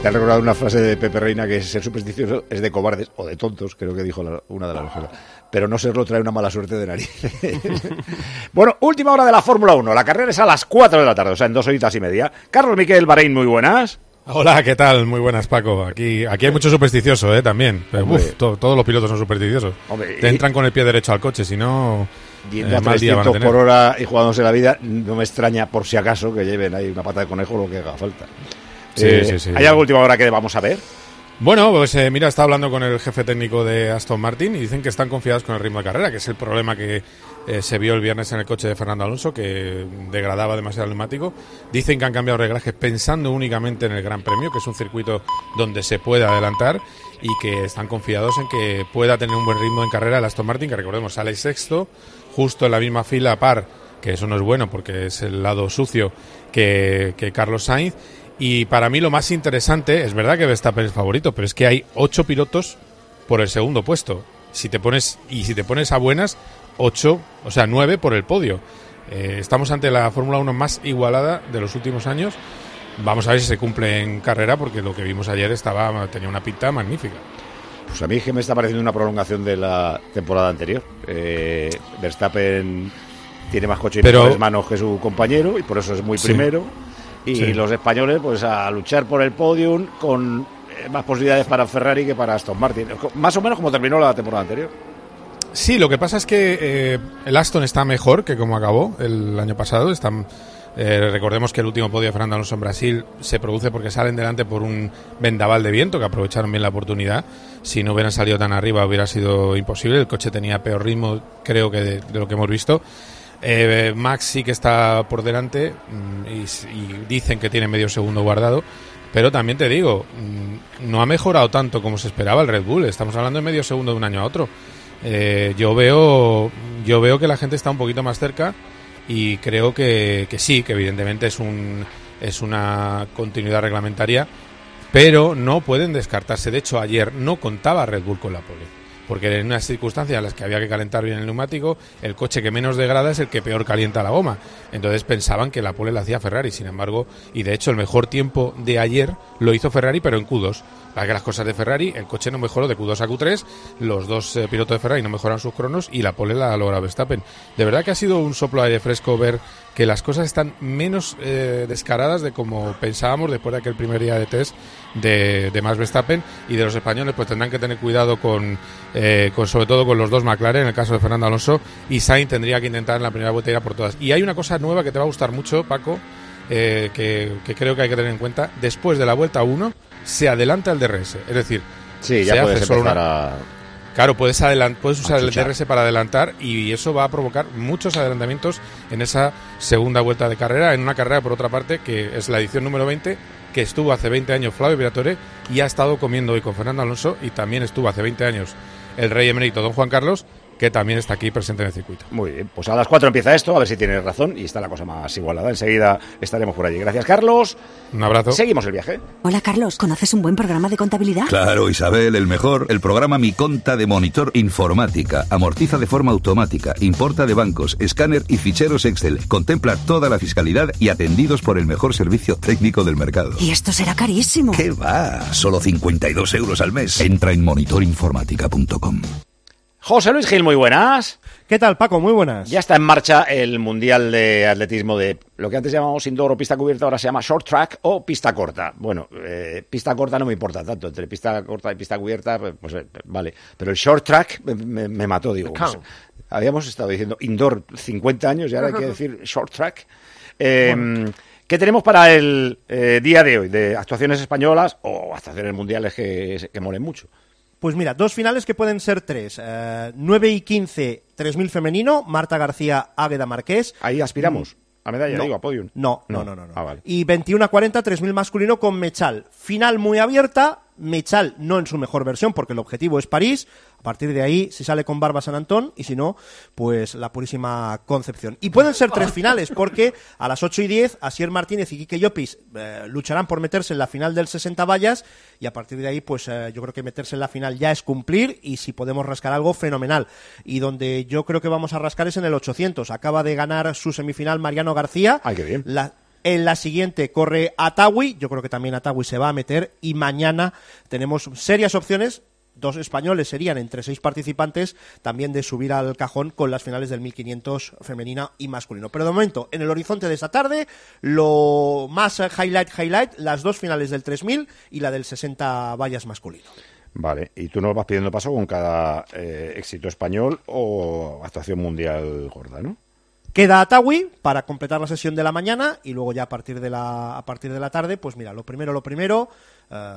Está recordando una frase de Pepe Reina que ser supersticioso es de cobardes o de tontos, creo que dijo la- una de las mujeres. Pero no serlo trae una mala suerte de nariz. bueno, última hora de la Fórmula 1. La carrera es a las 4 de la tarde, o sea, en dos horitas y media. Carlos Miquel Bahrein, muy buenas. Hola, ¿qué tal? Muy buenas, Paco. Aquí, aquí hay mucho supersticioso, ¿eh? También. Uf, to- todos los pilotos son supersticiosos. Hombre, Te entran con el pie derecho al coche, si no, Yendo eh, a mal día van a 300 tener. por hora y jugándose la vida, no me extraña por si acaso que lleven ahí una pata de conejo lo que haga falta. Sí, Eh, sí, sí. ¿Hay algo última hora que vamos a ver? Bueno, pues eh, mira, está hablando con el jefe técnico de Aston Martin y dicen que están confiados con el ritmo de carrera, que es el problema que eh, se vio el viernes en el coche de Fernando Alonso, que degradaba demasiado el neumático. Dicen que han cambiado reglajes pensando únicamente en el Gran Premio, que es un circuito donde se puede adelantar y que están confiados en que pueda tener un buen ritmo en carrera el Aston Martin, que recordemos sale sexto, justo en la misma fila par, que eso no es bueno porque es el lado sucio que, que Carlos Sainz. Y para mí lo más interesante, es verdad que Verstappen es favorito, pero es que hay ocho pilotos por el segundo puesto. Si te pones, y si te pones a buenas, ocho, o sea, nueve por el podio. Eh, estamos ante la Fórmula 1 más igualada de los últimos años. Vamos a ver si se cumple en carrera, porque lo que vimos ayer estaba tenía una pinta magnífica. Pues a mí es que me está pareciendo una prolongación de la temporada anterior. Eh, Verstappen tiene más coche y mejores manos que su compañero y por eso es muy Sí. primero. Y Sí. los españoles, pues a luchar por el podium con eh, más posibilidades para Ferrari que para Aston Martin. Más o menos como terminó la temporada anterior. Sí, lo que pasa es que eh, el Aston está mejor que como acabó el año pasado. Están, eh, recordemos que el último podio de Fernando Alonso en Brasil se produce porque salen delante por un vendaval de viento que aprovecharon bien la oportunidad. Si no hubieran salido tan arriba hubiera sido imposible. El coche tenía peor ritmo, creo que de, de lo que hemos visto. Eh, Max sí que está por delante mm, y, dicen que tiene medio segundo guardado. Pero también te digo, mm, no ha mejorado tanto como se esperaba el Red Bull. Estamos hablando de medio segundo de un año a otro. Eh, yo veo yo veo que la gente está un poquito más cerca y creo que, que sí, que evidentemente es un es una continuidad reglamentaria, pero no pueden descartarse. De hecho, ayer no contaba Red Bull con la pole. Porque en unas circunstancias en las que había que calentar bien el neumático, el coche que menos degrada es el que peor calienta la goma. Entonces pensaban que la pole la hacía Ferrari, sin embargo, y de hecho el mejor tiempo de ayer lo hizo Ferrari, pero en Q2. Para que las cosas de Ferrari, el coche no mejoró de Q2 a Q3, los dos eh, pilotos de Ferrari no mejoran sus cronos y la pole la logra Verstappen. De verdad que ha sido un soplo aire fresco ver que las cosas están menos eh, descaradas de como pensábamos después de aquel primer día de test de, de Verstappen y de los españoles pues tendrán que tener cuidado con, eh, con sobre todo con los dos McLaren en el caso de Fernando Alonso y Sainz tendría que intentar en la primera vuelta ir por todas y hay una cosa nueva que te va a gustar mucho Paco que, que creo que hay que tener en cuenta después de la vuelta 1 se adelanta el DRS es decir Sí, ya se puedes hace solo una- a... Claro, puedes, puedes usar el. DRS para adelantar y eso va a provocar muchos adelantamientos en esa segunda vuelta de carrera, en una carrera, por otra parte, que es la edición número 20, que estuvo hace 20 años Flavio Viratore y ha estado comiendo hoy con Fernando Alonso y también estuvo hace 20 años el rey emérito don Juan Carlos, que también está aquí presente en el circuito. Muy bien, pues a las 4 empieza esto, a ver si tienes razón y está la cosa más igualada. Enseguida estaremos por allí. Gracias, Carlos. Un abrazo. Seguimos el viaje. Hola Carlos, ¿conoces un buen programa de contabilidad? Claro, Isabel, el mejor. El programa Mi Conta de Monitor Informática. Amortiza de forma automática, importa de bancos, escáner y ficheros Excel. Contempla toda la fiscalidad y atendidos por el mejor servicio técnico del mercado. Y esto será carísimo. ¿Qué va? Solo 52 euros al mes. Entra en monitorinformática.com. José Luis Gil, muy buenas. ¿Qué tal, Paco? Muy buenas. Ya está en marcha el Mundial de Atletismo de lo que antes llamábamos indoor o pista cubierta, ahora se llama short track o pista corta. Bueno, eh, pista corta no me importa tanto, entre pista corta y pista cubierta, pues, pues, eh, vale. Pero el short track me, me- me mató, digo. pues, habíamos estado diciendo indoor 50 años y ahora hay que decir short track. Eh, ¿Qué tenemos para el eh, día de hoy? ¿De actuaciones españolas o actuaciones mundiales que, que molen mucho? Pues mira, dos finales que pueden ser tres. Eh, 9 y 15, 3000 femenino, Marta García, Águeda Marqués. Ahí aspiramos. A medalla, No. digo, a podium. No, no, no, no. no. Ah, vale. Y 21 a 40, 3000 masculino con Mechal. Final muy abierta. Mechal no en su mejor versión porque el objetivo es París. A partir de ahí, si sale con Barba San Antón y si no, pues la purísima Concepción. Y pueden ser tres finales porque a las 8 y 10, Asier Martínez y Quique Llopis eh, lucharán por meterse en la final del 60 vallas y a partir de ahí, pues eh, yo creo que meterse en la final ya es cumplir y si podemos rascar algo, fenomenal. Y donde yo creo que vamos a rascar es en el 800. Acaba de ganar su semifinal Mariano García. Ay, qué bien. La, En la siguiente corre Atawi, yo creo que también Atawi se va a meter y mañana tenemos serias opciones dos españoles serían entre seis participantes también de subir al cajón con las finales del 1500 femenina y masculino. Pero de momento, en el horizonte de esta tarde, lo más highlight, highlight, las dos finales del 3000 y la del 60 vallas masculino. Vale, y tú nos vas pidiendo paso con cada eh, éxito español o actuación mundial gorda, ¿no? Queda Atawi para completar la sesión de la mañana y luego ya a partir de la, a partir de la tarde, pues mira, lo primero, lo primero, eh,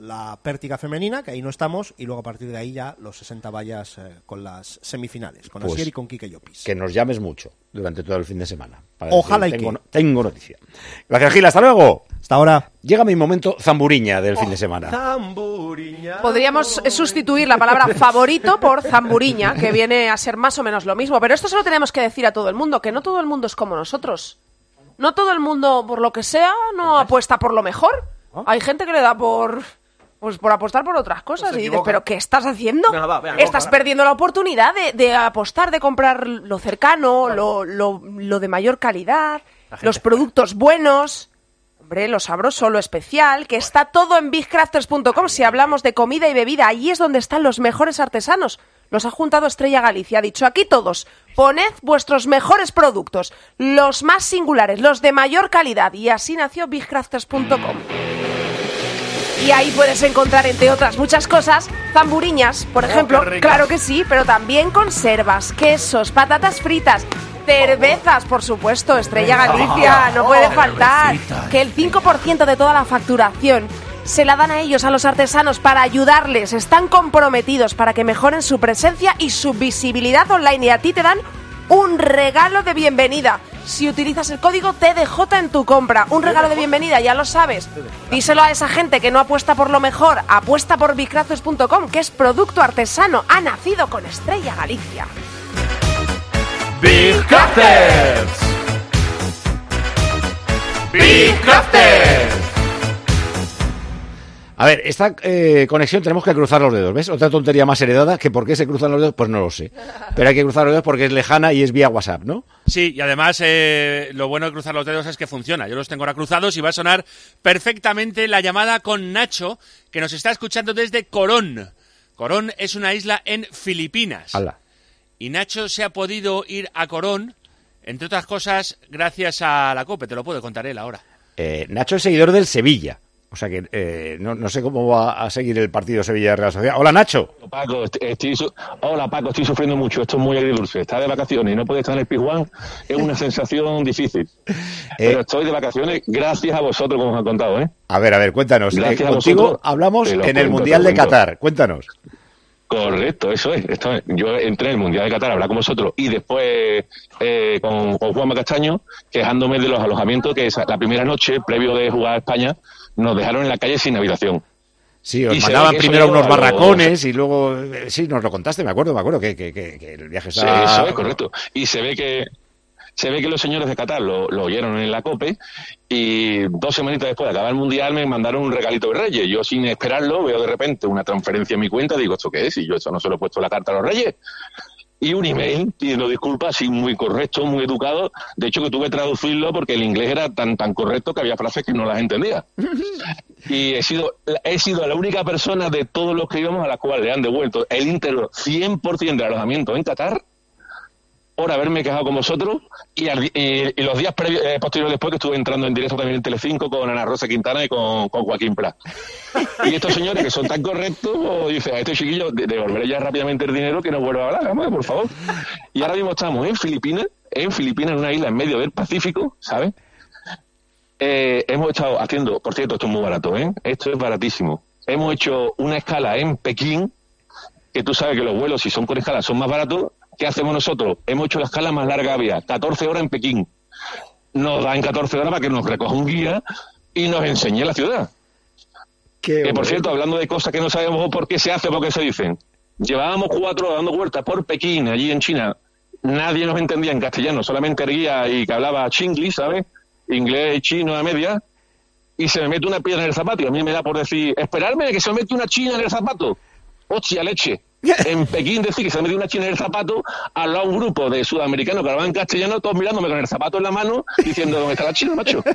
la pértiga femenina, que ahí no estamos, y luego a partir de ahí ya los 60 vallas eh, con las semifinales, con Pues, Asier y con Kike Llopis. Que nos llames mucho durante todo el fin de semana. para Ojalá decir, y tengo, que. tengo noticia. Gracias, Gil. Hasta luego. Hasta ahora. Llega mi momento zamburiña del fin de semana. Podríamos eh, sustituir la palabra favorito por zamburiña, que viene a ser más o menos lo mismo. Pero esto se lo tenemos que decir a todo el mundo, que no todo el mundo es como nosotros. No todo el mundo, por lo que sea, no apuesta por lo mejor. Hay gente que le da por... Pues por apostar por otras cosas. Pues se y dices. ¿pero qué estás haciendo? Venga, va, venga, estás perdiendo la oportunidad de, de apostar, de comprar lo cercano, lo, lo- lo de mayor calidad, los productos buenos. Hombre, lo sabroso, lo especial, que está todo en bigcrafters.com. Si hablamos de comida y bebida, ahí es donde están los mejores artesanos. Los ha juntado Estrella Galicia. Ha dicho aquí todos, poned vuestros mejores productos, los más singulares, los de mayor calidad. Y así nació bigcrafters.com. Y ahí puedes encontrar, entre otras muchas cosas, zamburiñas, por Oh, ejemplo. Claro que sí, pero también conservas, quesos, patatas fritas, cervezas, por supuesto, Estrella Galicia, no puede faltar. Que el 5% de toda la facturación se la dan a ellos, a los artesanos, para ayudarles. Están comprometidos para que mejoren su presencia y su visibilidad online. Y a ti te dan un regalo de bienvenida. Si utilizas el código TDJ en tu compra, un regalo de bienvenida, ya lo sabes. Díselo a esa gente que no apuesta por lo mejor, apuesta por bicrazos.com, que es producto artesano, ha nacido con Estrella Galicia. Big Crafters. Big Crafters. A ver, esta eh, conexión tenemos que cruzar los dedos, ¿ves? Otra tontería más heredada, que por qué se cruzan los dedos, pues no lo sé. Pero hay que cruzar los dedos porque es lejana y es vía WhatsApp, ¿no? Sí, y además eh, lo bueno de cruzar los dedos es que funciona. Yo los tengo ahora cruzados y va a sonar perfectamente la llamada con Nacho, que nos está escuchando desde Corón. Corón es una isla en Filipinas. Y Nacho se ha podido ir a Corón, entre otras cosas, gracias a la COPE. Te lo puedo contar él ahora. Eh, Nacho es seguidor del Sevilla. O sea que eh, no, no sé cómo va a seguir el partido Sevilla-Real Sociedad. Hola, Nacho. Paco, est- estoy su- hola Paco, estoy sufriendo mucho, esto es muy agridulce. Está de vacaciones y no puede estar en el Pizjuán, es una sensación difícil. Pero estoy de vacaciones gracias a vosotros, como os han contado, ¿eh? A ver, a ver, cuéntanos. Gracias Eh, a contigo vosotros. hablamos en el Mundial de. Qatar. Cuéntanos. Correcto, eso es. Esto es. Yo entré en el Mundial de Qatar a hablar con vosotros y después eh, con, con Juanma Castaño, quejándome de los alojamientos que esa- la primera noche, previo de jugar a España, nos dejaron en la calle sin habitación. Sí, os Y mandaban primero unos barracones y luego... eh, Sí, nos lo contaste, me acuerdo, me acuerdo que, que- que- que el viaje Sí, estaba... eso es correcto. Y se ve que se ve que los señores de Qatar lo, lo oyeron en la COPE y dos semanitas después de acabar el Mundial me mandaron un regalito de Reyes. Yo sin esperarlo veo de repente una transferencia en mi cuenta, digo, ¿esto qué es? Y yo eso no se lo he puesto la carta a los Reyes. Y un email pidiendo disculpas, así muy correcto, muy educado. De hecho, que tuve que traducirlo porque el inglés era tan tan correcto que había frases que no las entendía. Y he sido, he sido la única persona de todos los que íbamos a la cual le han devuelto el íntegro 100% de alojamiento en Qatar por haberme quejado con vosotros y, al y- los días previos, eh, posteriores después que estuve entrando en directo también en Telecinco con Ana Rosa Quintana y con, Joaquín Pla. Y estos señores que son tan correctos, pues, dicen a este chiquillo de- devolveré ya rápidamente el dinero que no vuelva a hablar, por favor. Y ahora mismo estamos en Filipinas, en Filipinas, en una isla en medio del Pacífico, ¿sabes? Eh, hemos estado haciendo, por cierto, esto es muy barato, ¿eh? Esto es baratísimo. Hemos hecho una escala en Pekín, que tú sabes que los vuelos, si son con escala, son más baratos. ¿Qué hacemos nosotros? Hemos hecho la escala más larga había, 14 horas en Pekín. Nos dan 14 horas para que nos recoja un guía y nos enseñe la ciudad. que por cierto, hablando de cosas que no sabemos por qué se hace o por qué se dicen. Llevábamos cuatro horas dando vueltas por Pekín, allí en China. Nadie nos entendía en castellano, solamente el guía y que hablaba chingli, ¿sabes? Inglés y chino a media. Y se me mete una piedra en el zapato y a mí me da por decir, esperarme que se me mete una china en el zapato. Hostia, leche. en Pekín decir que se ha metido una china en el zapato, al lado un grupo de sudamericanos que hablaban castellano, todos mirándome con el zapato en la mano, diciendo, ¿dónde está la china, macho?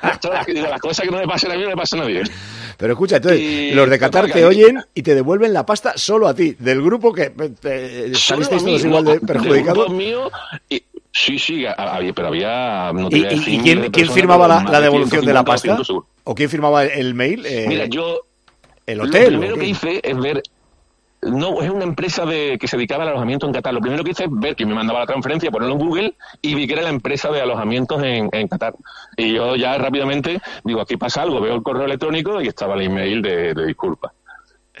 Las, cosas que no me pasan a mí no me pasan a nadie. Pero escucha, entonces, Y- los de Qatar te oyen y te devuelven la pasta solo a ti, del grupo que eh, Solo salisteis todos igual de De perjudicados. sí, sí, había, pero había... No te ¿Y, quién, de quién firmaba la, de devolución de la 150 o pasta? 200 seguro. ¿O quién firmaba el, mail? Eh, Mira, yo... ¿El Lo hotel? primero o qué? que hice es ver. No, es una empresa de, que se dedicaba al alojamiento en Qatar. Lo primero que hice es ver quién me mandaba la transferencia, ponerlo en Google y vi que era la empresa de alojamientos en, en Qatar. Y yo ya rápidamente digo, aquí pasa algo, veo el correo electrónico y estaba el email de, de disculpas.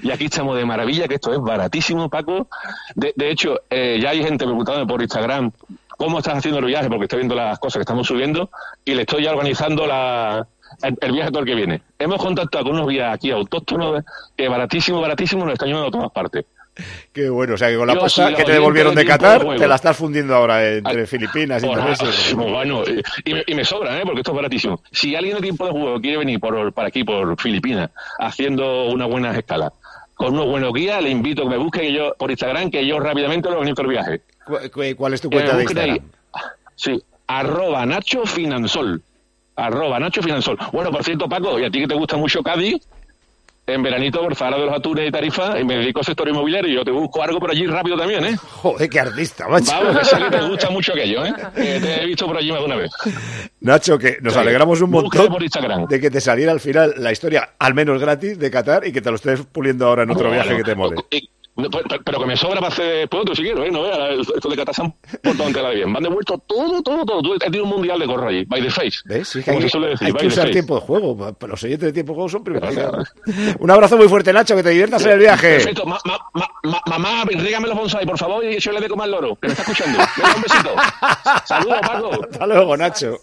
Y aquí estamos de maravilla, que esto es baratísimo, Paco. De, de hecho, eh, ya hay gente preguntándome por Instagram cómo estás haciendo el viaje, porque estoy viendo las cosas que estamos subiendo y le estoy ya organizando la, el, el viaje todo el que viene. Hemos contactado con unos guías aquí autóctonos que baratísimo, baratísimo nos están llevando a todas partes. Qué bueno, o sea que con la Yo pasta que te devolvieron de Qatar, de te la estás fundiendo ahora entre Filipinas, Por- Indonesia. bueno, y, y me, y me sobra, ¿eh? porque esto es baratísimo. Si alguien de tiempo de juego quiere venir por, para aquí, por Filipinas, haciendo unas buenas escalas, con unos buenos guías, le invito a que me busque que yo, por Instagram, que yo rápidamente lo organizo el viaje. ¿Cu- cu- ¿Cuál es tu cuenta de ahí. Instagram? Sí, arroba Nacho Finansol. Arroba Nacho Finansol. Bueno, por cierto, Paco, y a ti que te gusta mucho Cádiz, en veranito por Zara de los Atunes y Tarifa, y me dedico al sector inmobiliario y yo te busco algo por allí rápido también, ¿eh? Joder, qué artista, macho. Vamos, que sé que te gusta mucho aquello, ¿eh? Que te he visto por allí más de una vez. Nacho, que nos Sí. alegramos un montón por de que te saliera al final la historia, al menos gratis, de Qatar y que te lo estés puliendo ahora en otro Bueno, viaje que te mole. y- no, pero, que me sobra para hacer después otro si quiero, ¿eh? No veas, esto de Qatar se han portado de bien. Van devuelto todo, todo, todo. Tú- He tenido un mundial de corro allí, by the face. ¿Ves? Sí, que hay, se suele decir, hay by que usar face. tiempo de juego. Los oyentes de tiempo de juego son privilegiados. Un abrazo muy fuerte, Nacho, que te diviertas en el viaje. Perfecto. Ma- ma- ma- ma- mamá, rígame los bonsai, por favor, y yo le de comer al loro, que me está escuchando. Venga, un besito. Saludos, Paco. Hasta luego, Nacho.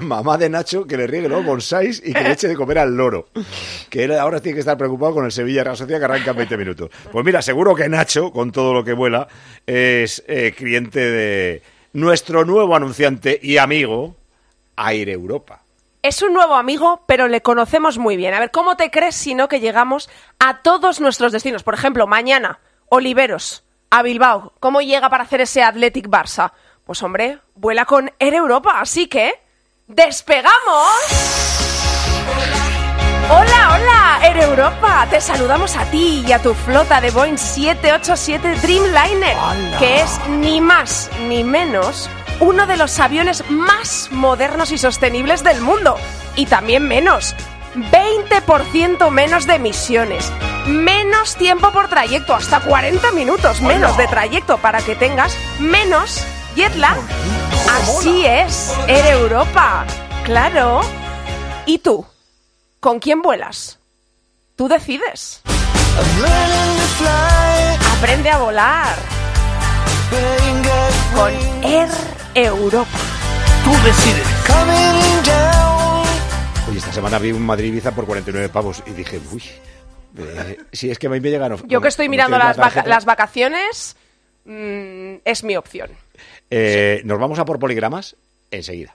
Mamá de Nacho que le riegue los bonsáis y que le eche de comer al loro. Que él ahora tiene que estar preocupado con el Sevilla Real Sociedad que arranca en 20 minutos. Pues mira, seguro que Nacho, con todo lo que vuela, es eh, cliente de nuestro nuevo anunciante y amigo, Aire Europa. Es un nuevo amigo, pero le conocemos muy bien. A ver, ¿cómo te crees si no que llegamos a todos nuestros destinos? Por ejemplo, mañana, Oliveros, a Bilbao. ¿Cómo llega para hacer ese Athletic Barça? Pues hombre, vuela con Air Europa, así que ¡despegamos! Hola, hola, Air Europa. Te saludamos a ti y a tu flota de Boeing 787 Dreamliner, que es ni más ni menos uno de los aviones más modernos y sostenibles del mundo. Y también menos. 20% menos de emisiones, menos tiempo por trayecto, hasta 40 minutos menos de trayecto para que tengas menos jet lag. Así es, Air Europa. Claro. ¿Y tú? ¿Con quién vuelas? Tú decides. Aprende a volar. Con Air Europa. Tú decides. Oye, esta semana vi un Madrid-Ibiza por 49 pavos y dije, uy, eh, si es que me llegan... Yo que estoy mirando vaca- las vacaciones, mm, es mi opción. eh, Nos vamos a por poligramas enseguida.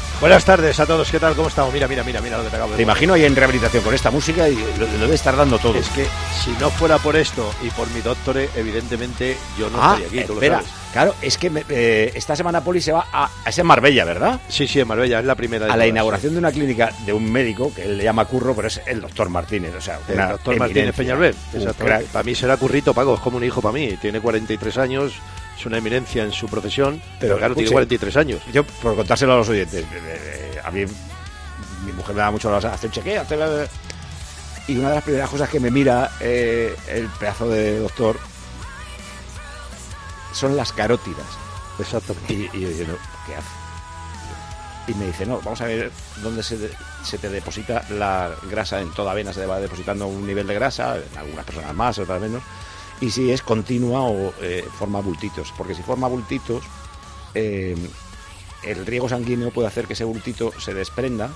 Buenas tardes a todos, ¿qué tal? ¿Cómo estamos? Mira, mira, mira, mira lo que te acabo de Te imagino ahí en rehabilitación con esta música y lo, lo debe estar dando todo. Es que si no fuera por esto y por mi doctore, evidentemente yo no ah, estaría aquí, tú espera, lo sabes. claro, es que me- eh, esta semana Poli se va a, a ese Marbella, ¿verdad? Sí, sí, en Marbella, es la primera de A la inauguración de una clínica de un médico que él le llama Curro, pero es el doctor Martínez, o sea, El doctor Martínez Peñalver, crack. Para mí será currito, Paco, es como un hijo para mí. Tiene 43 años, es una eminencia en su profesión, pero, claro, tiene escuche, 43 años. Yo, por contárselo a los oyentes, eh, eh, a mí, mi mujer me da mucho la hacer un chequeo, hacer la- y una de las primeras cosas que me mira eh, el pedazo de doctor son las carótidas. Exactamente. Y, y yo diciendo, ¿qué hace? Y me dice, no, vamos a ver dónde se, de- se te deposita la grasa. En toda vena se va depositando un nivel de grasa, en algunas personas más, otras menos. Y si es continua o eh, forma bultitos. Porque si forma bultitos, eh, el riego sanguíneo puede hacer que ese bultito se desprenda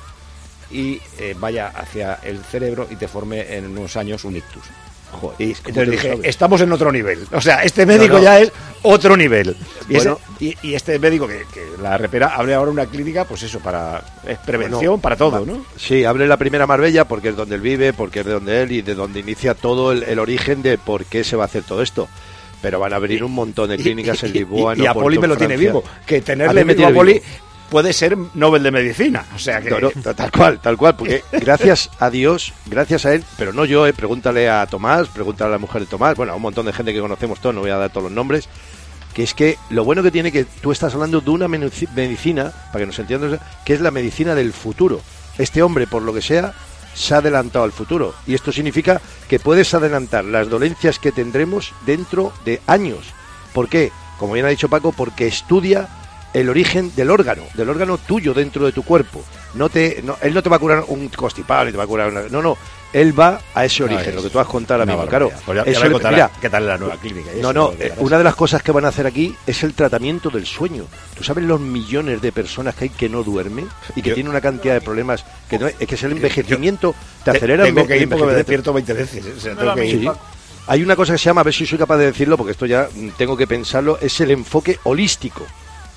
y eh, vaya hacia el cerebro y te forme en unos años un ictus. Joder, y ¿cómo te entonces lo dije, estamos en otro nivel. O sea, este médico No, no. ya es otro nivel. Y, ese- y- y este médico que, que la repera abre ahora una clínica, pues eso, para es prevención, Bueno, para todo, ¿no? Sí, abre la primera Marbella porque es donde él vive, porque es de donde él y de donde inicia todo el, el origen de por qué se va a hacer todo esto. Pero van a abrir un montón de clínicas en Lisboa, en y, y a Poli me lo tiene vivo. Que A tenerle vivo a tiene Poli vivo. Puede ser Nobel de Medicina. O sea que... No, no, tal cual, tal cual, porque gracias a Dios, gracias a él, pero no yo, eh, pregúntale a Tomás, pregúntale a la mujer de Tomás, bueno, a un montón de gente que conocemos todos, no voy a dar todos los nombres, que es que lo bueno que tiene que tú estás hablando de una medicina, para que nos entiendas, que es la medicina del futuro. Este hombre, por lo que sea, se ha adelantado al futuro. Y esto significa que puedes adelantar las dolencias que tendremos dentro de años. ¿Por qué? Como bien ha dicho Paco, porque estudia el origen del órgano, del órgano tuyo dentro de tu cuerpo. No te, no- él no te va a curar un constipado, ni te va a curar una- no, no, él va a ese Ah, origen, es lo que tú has contado ahora mismo, claro. Pues ya- ya Eso contará mira, qué tal es la nueva clínica No, no, eh, una de las cosas que van a hacer aquí es el tratamiento del sueño. ¿Tú sabes los millones de personas que hay que no duermen y que Yo- tienen una cantidad de problemas que no es que es el envejecimiento, te Te- acelera el tengo que enve- ir porque me despierto 20 veces. o sea, No tengo era que mi ir. Paco. Hay una cosa que se llama, a ver si soy capaz de decirlo, porque esto ya mm, tengo que pensarlo, es el enfoque holístico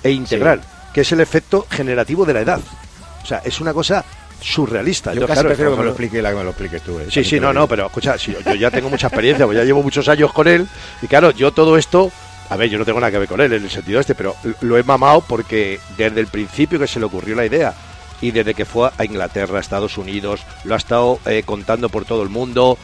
e integral, que es el efecto generativo de la edad. O sea, es una cosa surrealista. Yo Entonces, casi claro, prefiero que me lo explique la que me lo expliques tú. eh, Sí, sí, no, no, pero escucha, si yo, yo ya tengo mucha experiencia, pues ya llevo muchos años con él y claro, yo todo esto, a ver, yo no tengo nada que ver con él en el sentido este, pero lo he mamado porque desde el principio que se le ocurrió la idea y desde que fue a Inglaterra, a Estados Unidos, lo ha estado eh, contando por todo el mundo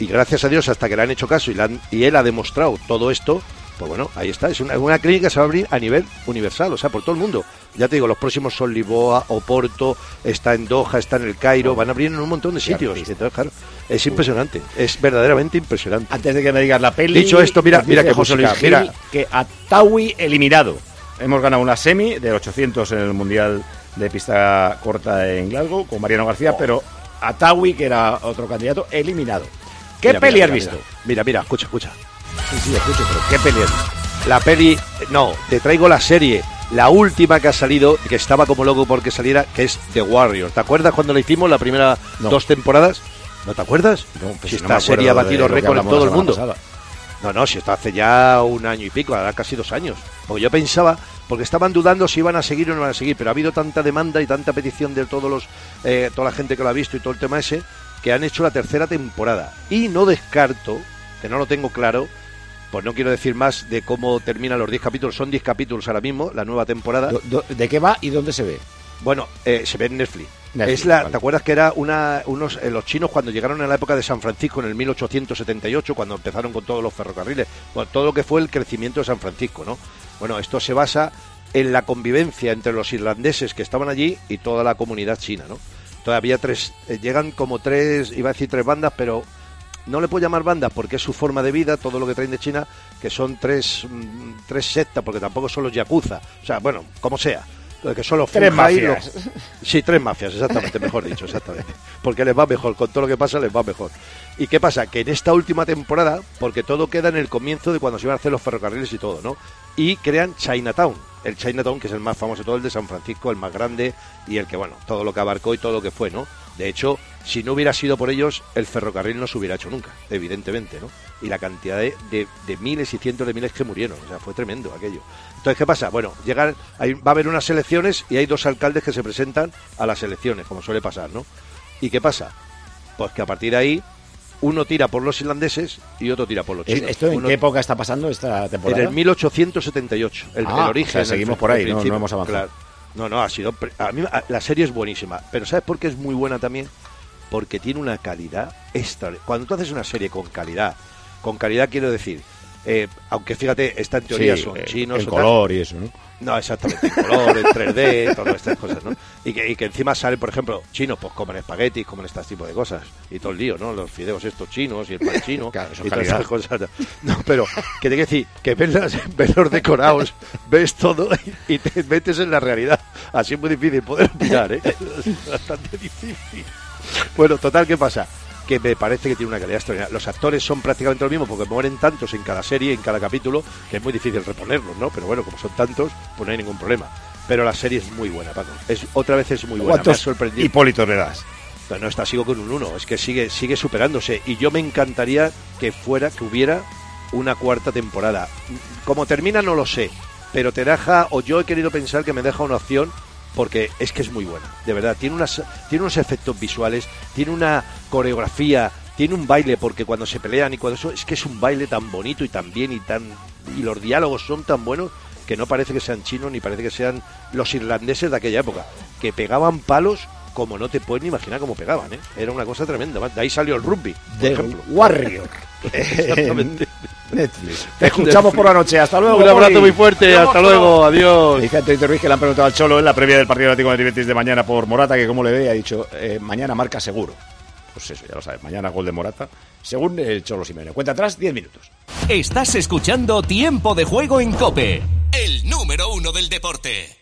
y gracias a Dios hasta que le han hecho caso y, le han- y él ha demostrado todo esto, pues bueno, ahí está, es una, una clínica que se va a abrir a nivel universal, o sea, por todo el mundo. Ya te digo, los próximos son Lisboa, Oporto, está en Doha, está en el Cairo, van a abrir en un montón de sitios. Entonces, claro, es impresionante, es verdaderamente impresionante. Antes de que me digas la peli. Dicho esto, mira, mira qué José Luis mira. Que Atawi eliminado. Hemos ganado una semi de 800 en el Mundial de pista corta en Glasgow con Mariano García, pero Atawi, que era otro candidato, eliminado. ¿Qué Mira, peli mira, has mira, visto? Mira, mira, escucha, escucha. Sí, sí, escucho, pero ¿qué peli? La peli, no, te traigo la serie, la última que ha salido, que estaba como loco porque saliera, que es The Warrior. ¿Te acuerdas cuando la hicimos la primera No. dos temporadas? ¿No te acuerdas? No, pues si no esta serie ha batido récord en todo el mundo. pasada. No, no, si esto hace ya un año y pico, ahora casi dos años. Porque yo pensaba, porque estaban dudando si iban a seguir o no iban a seguir, pero ha habido tanta demanda y tanta petición de todos los, eh, toda la gente que lo ha visto y todo el tema ese, que han hecho la tercera temporada. Y no descarto, que no lo tengo claro, pues no quiero decir más de cómo terminan los 10 capítulos, son 10 capítulos ahora mismo, la nueva temporada. ¿De qué va y dónde se ve? Bueno, eh, se ve en Netflix. Netflix, es la, vale. ¿Te acuerdas que era una, unos eh, los chinos cuando llegaron en la época de San Francisco en el 1878, cuando empezaron con todos los ferrocarriles, bueno, todo lo que fue el crecimiento de San Francisco, ¿no? Bueno, esto se basa en la convivencia entre los irlandeses que estaban allí y toda la comunidad china, ¿no? Todavía tres, eh, llegan como tres, iba a decir tres bandas, pero no le puedo llamar bandas porque es su forma de vida, todo lo que traen de China, que son tres, mm, tres sectas, porque tampoco son los yakuza, o sea, bueno, como sea, que son los Tres mafias. los- Sí, tres mafias, exactamente, mejor dicho, exactamente. Porque les va mejor, con todo lo que pasa les va mejor. ¿Y qué pasa? Que en esta última temporada, porque todo queda en el comienzo de cuando se iban a hacer los ferrocarriles y todo, ¿no? Y crean Chinatown, el Chinatown que es el más famoso de todo, el de San Francisco, el más grande y el que, bueno, todo lo que abarcó y todo lo que fue, ¿no? De hecho, si no hubiera sido por ellos, el ferrocarril no se hubiera hecho nunca, evidentemente, ¿no? Y la cantidad de, de- de miles y cientos de miles que murieron, o sea, fue tremendo aquello. Entonces, ¿qué pasa? Bueno, llegan, hay- va a haber unas elecciones y hay dos alcaldes que se presentan a las elecciones, como suele pasar, ¿no? ¿Y qué pasa? Pues que a partir de ahí, uno tira por los irlandeses y otro tira por los ¿Es- chinos. ¿Esto en Uno- qué época está pasando esta en temporada? el 1878, el, Ah, el origen. o sea, el- seguimos el por ahí, no- no hemos avanzado. claro. No, no, ha sido. A mí a- la serie es buenísima, pero ¿sabes por qué es muy buena también? Porque tiene una calidad extra. Cuando tú haces una serie con calidad, con calidad quiero decir, eh, aunque fíjate, esta en teoría Sí, son eh, chinos. en tal. color y eso, ¿no? No, exactamente, en color, en 3D, todas estas cosas, ¿no? Y que, y que encima sale, por ejemplo, chinos, pues comen espaguetis, comen este tipo de cosas, y todo el lío, ¿no? Los fideos estos chinos y el pan chino, Claro, y todas esas cosas. No, pero, que te quiero decir, que ves, las- ves los decorados, ves todo y te metes en la realidad. Así es muy difícil poder opinar, ¿eh? Es bastante difícil. Bueno, total, ¿qué pasa? que me parece que tiene una calidad extraordinaria. Los actores son prácticamente lo mismo porque mueren tantos en cada serie, en cada capítulo, que es muy difícil reponerlos, ¿no? Pero bueno, como son tantos, pues no hay ningún problema. Pero la serie es muy buena, Paco. Es, otra vez es muy buena. Me ha ¿Cuántos sorprendido. Hipólito le das? No, no está, sigo con un 1. Es que sigue, sigue superándose. Y yo me encantaría que fuera, que hubiera una cuarta temporada. Como termina, no lo sé. Pero te deja, o yo he querido pensar que me deja una opción, porque es que es muy buena. De verdad, tiene, unas, tiene unos efectos visuales, tiene una coreografía, tiene un baile, porque cuando se pelean y cuando eso, es que es un baile tan bonito y tan bien y tan. Y los diálogos son tan buenos que no parece que sean chinos ni parece que sean los irlandeses de aquella época, que pegaban palos como no te puedes ni imaginar cómo pegaban, ¿eh? Era una cosa tremenda. De ahí salió el rugby, por The ejemplo. Warrior. Exactamente. Netflix. Te escuchamos por la noche. Hasta luego. Un abrazo muy fuerte. Hasta luego. Adiós. Dice Antonio Ruiz que le han preguntado al Cholo en la previa del partido Atlético de Madrid Betis de mañana por Morata, que cómo le ve, ha dicho, eh, mañana marca seguro. Pues eso, ya lo sabes, mañana gol de Morata, según el Cholo Simeone. Cuenta atrás, 10 minutos. Estás escuchando Tiempo de Juego en Cope, el número uno del deporte.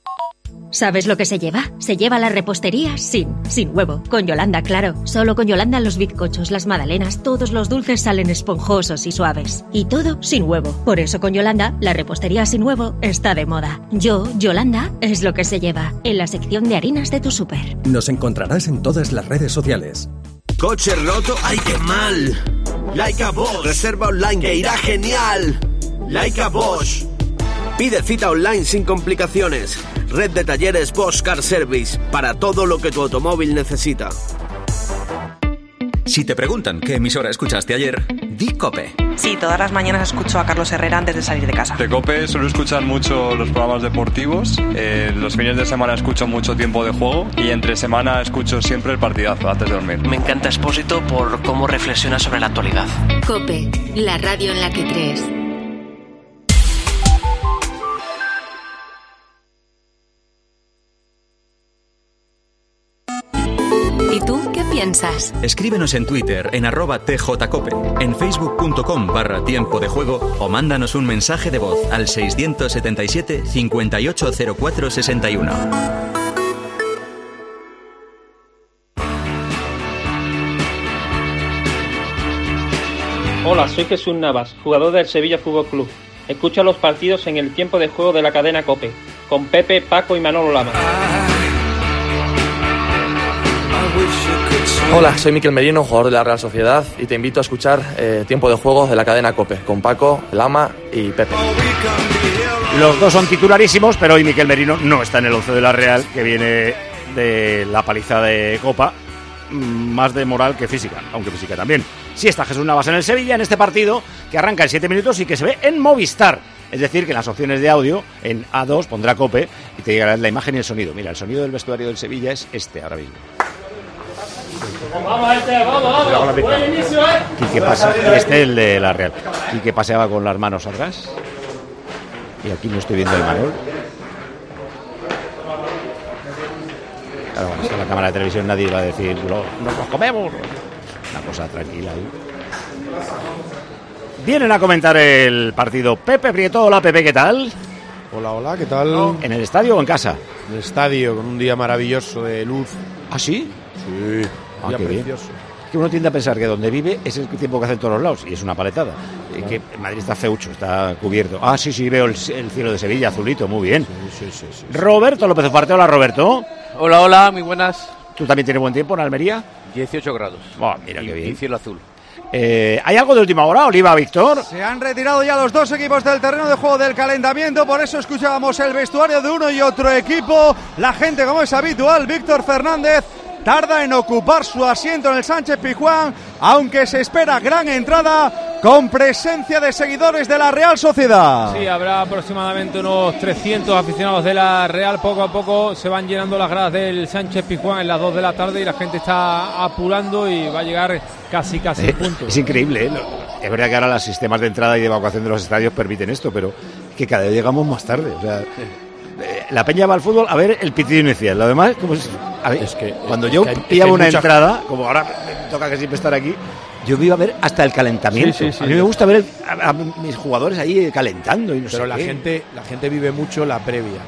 ¿Sabes lo que se lleva? Se lleva la repostería sin, sin huevo. Con Yolanda, claro. Solo con Yolanda los bizcochos, las magdalenas, todos los dulces salen esponjosos y suaves. Y todo sin huevo. Por eso con Yolanda, la repostería sin huevo está de moda. Yo, Yolanda, es lo que se lleva. En la sección de harinas de tu súper. Nos encontrarás en todas las redes sociales. Coche roto, ay qué mal. Laika Bosch, reserva online que irá genial. Laika Bosch. Pide cita online sin complicaciones. Red de talleres Bosch Car Service para todo lo que tu automóvil necesita. Si te preguntan qué emisora escuchaste ayer, di Cope. Sí, todas las mañanas escucho a Carlos Herrera antes de salir de casa. De COPE suelo escuchar mucho los programas deportivos, eh, los fines de semana escucho mucho tiempo de juego y entre semana escucho siempre el partidazo antes de dormir. Me encanta Expósito por cómo reflexiona sobre la actualidad. Cope, la radio en la que crees. Piensas? Escríbenos en Twitter en arroba tjcope, en facebook.com barra tiempo de juego o mándanos un mensaje de voz al 677 580461. Hola, soy Jesús Navas, jugador del Sevilla Fútbol Club. Escucho los partidos en el tiempo de juego de la cadena Cope, con Pepe, Paco y Manolo Lama. Hola, soy Miquel Merino, jugador de la Real Sociedad, y te invito a escuchar eh, Tiempo de Juego de la cadena Cope, con Paco, Lama y Pepe. Los dos son titularísimos, pero hoy Miquel Merino no está en el 11 de la Real, que viene de la paliza de Copa, mm, más de moral que física, aunque física también. Sí está Jesús Navas en el Sevilla en este partido que arranca en 7 minutos y que se ve en Movistar. Es decir, que en las opciones de audio, en A2 pondrá Cope y te llegará la imagen y el sonido. Mira, el sonido del vestuario del Sevilla es este ahora mismo. Vamos, este, vamos, vamos. Buen inicio, eh. Quique pasa, este el de la Real. Quique paseaba con las manos atrás. Y aquí no estoy viendo el Manol. Claro, está la cámara de televisión nadie va a decir, "Lo- nos los comemos. Una cosa tranquila ahí. Vienen a comentar el partido Pepe Prieto. Hola Pepe, ¿qué tal? Hola, hola, ¿qué tal? ¿En el estadio o en casa? En el estadio, con un día maravilloso de luz. ¿Ah, sí? Sí, Ah, día qué bien. Que uno tiende a pensar que donde vive es el tiempo que hace en todos los lados y es una paletada. Y que Madrid está feucho, está cubierto. Ah, sí, sí, veo el, el cielo de Sevilla azulito, muy bien. Roberto López Ufarte, hola Roberto. Hola, hola, muy buenas. ¿Tú también tienes buen tiempo en Almería? 18 grados. Oh, mira y, qué bien. y cielo azul. Eh, ¿Hay algo de última hora, Oliva, Víctor? Se han retirado ya los dos equipos del terreno de juego del calentamiento, por eso escuchábamos el vestuario de uno y otro equipo. La gente, como es habitual, Víctor Fernández tarda en ocupar su asiento en el Sánchez Pijuán, aunque se espera gran entrada con presencia de seguidores de la Real Sociedad. Sí, habrá aproximadamente unos 300 aficionados de la Real. Poco a poco se van llenando las gradas del Sánchez Pizjuán en las 2 de la tarde y la gente está apurando y va a llegar casi, casi Eh, punto. es increíble, ¿eh? Es verdad que ahora los sistemas de entrada y de evacuación de los estadios permiten esto, pero es que cada vez llegamos más tarde. O sea, la peña va al fútbol a ver el pitido inicial. Lo demás, como es, a ver, cuando es yo que hay- es que una mucha- entrada, como ahora me toca que siempre estar aquí, yo me iba a ver hasta el calentamiento. Sí, sí, sí. a mí me gusta ver el- a, a mis jugadores ahí calentando y no Pero sé la qué. gente, la gente vive mucho la previa.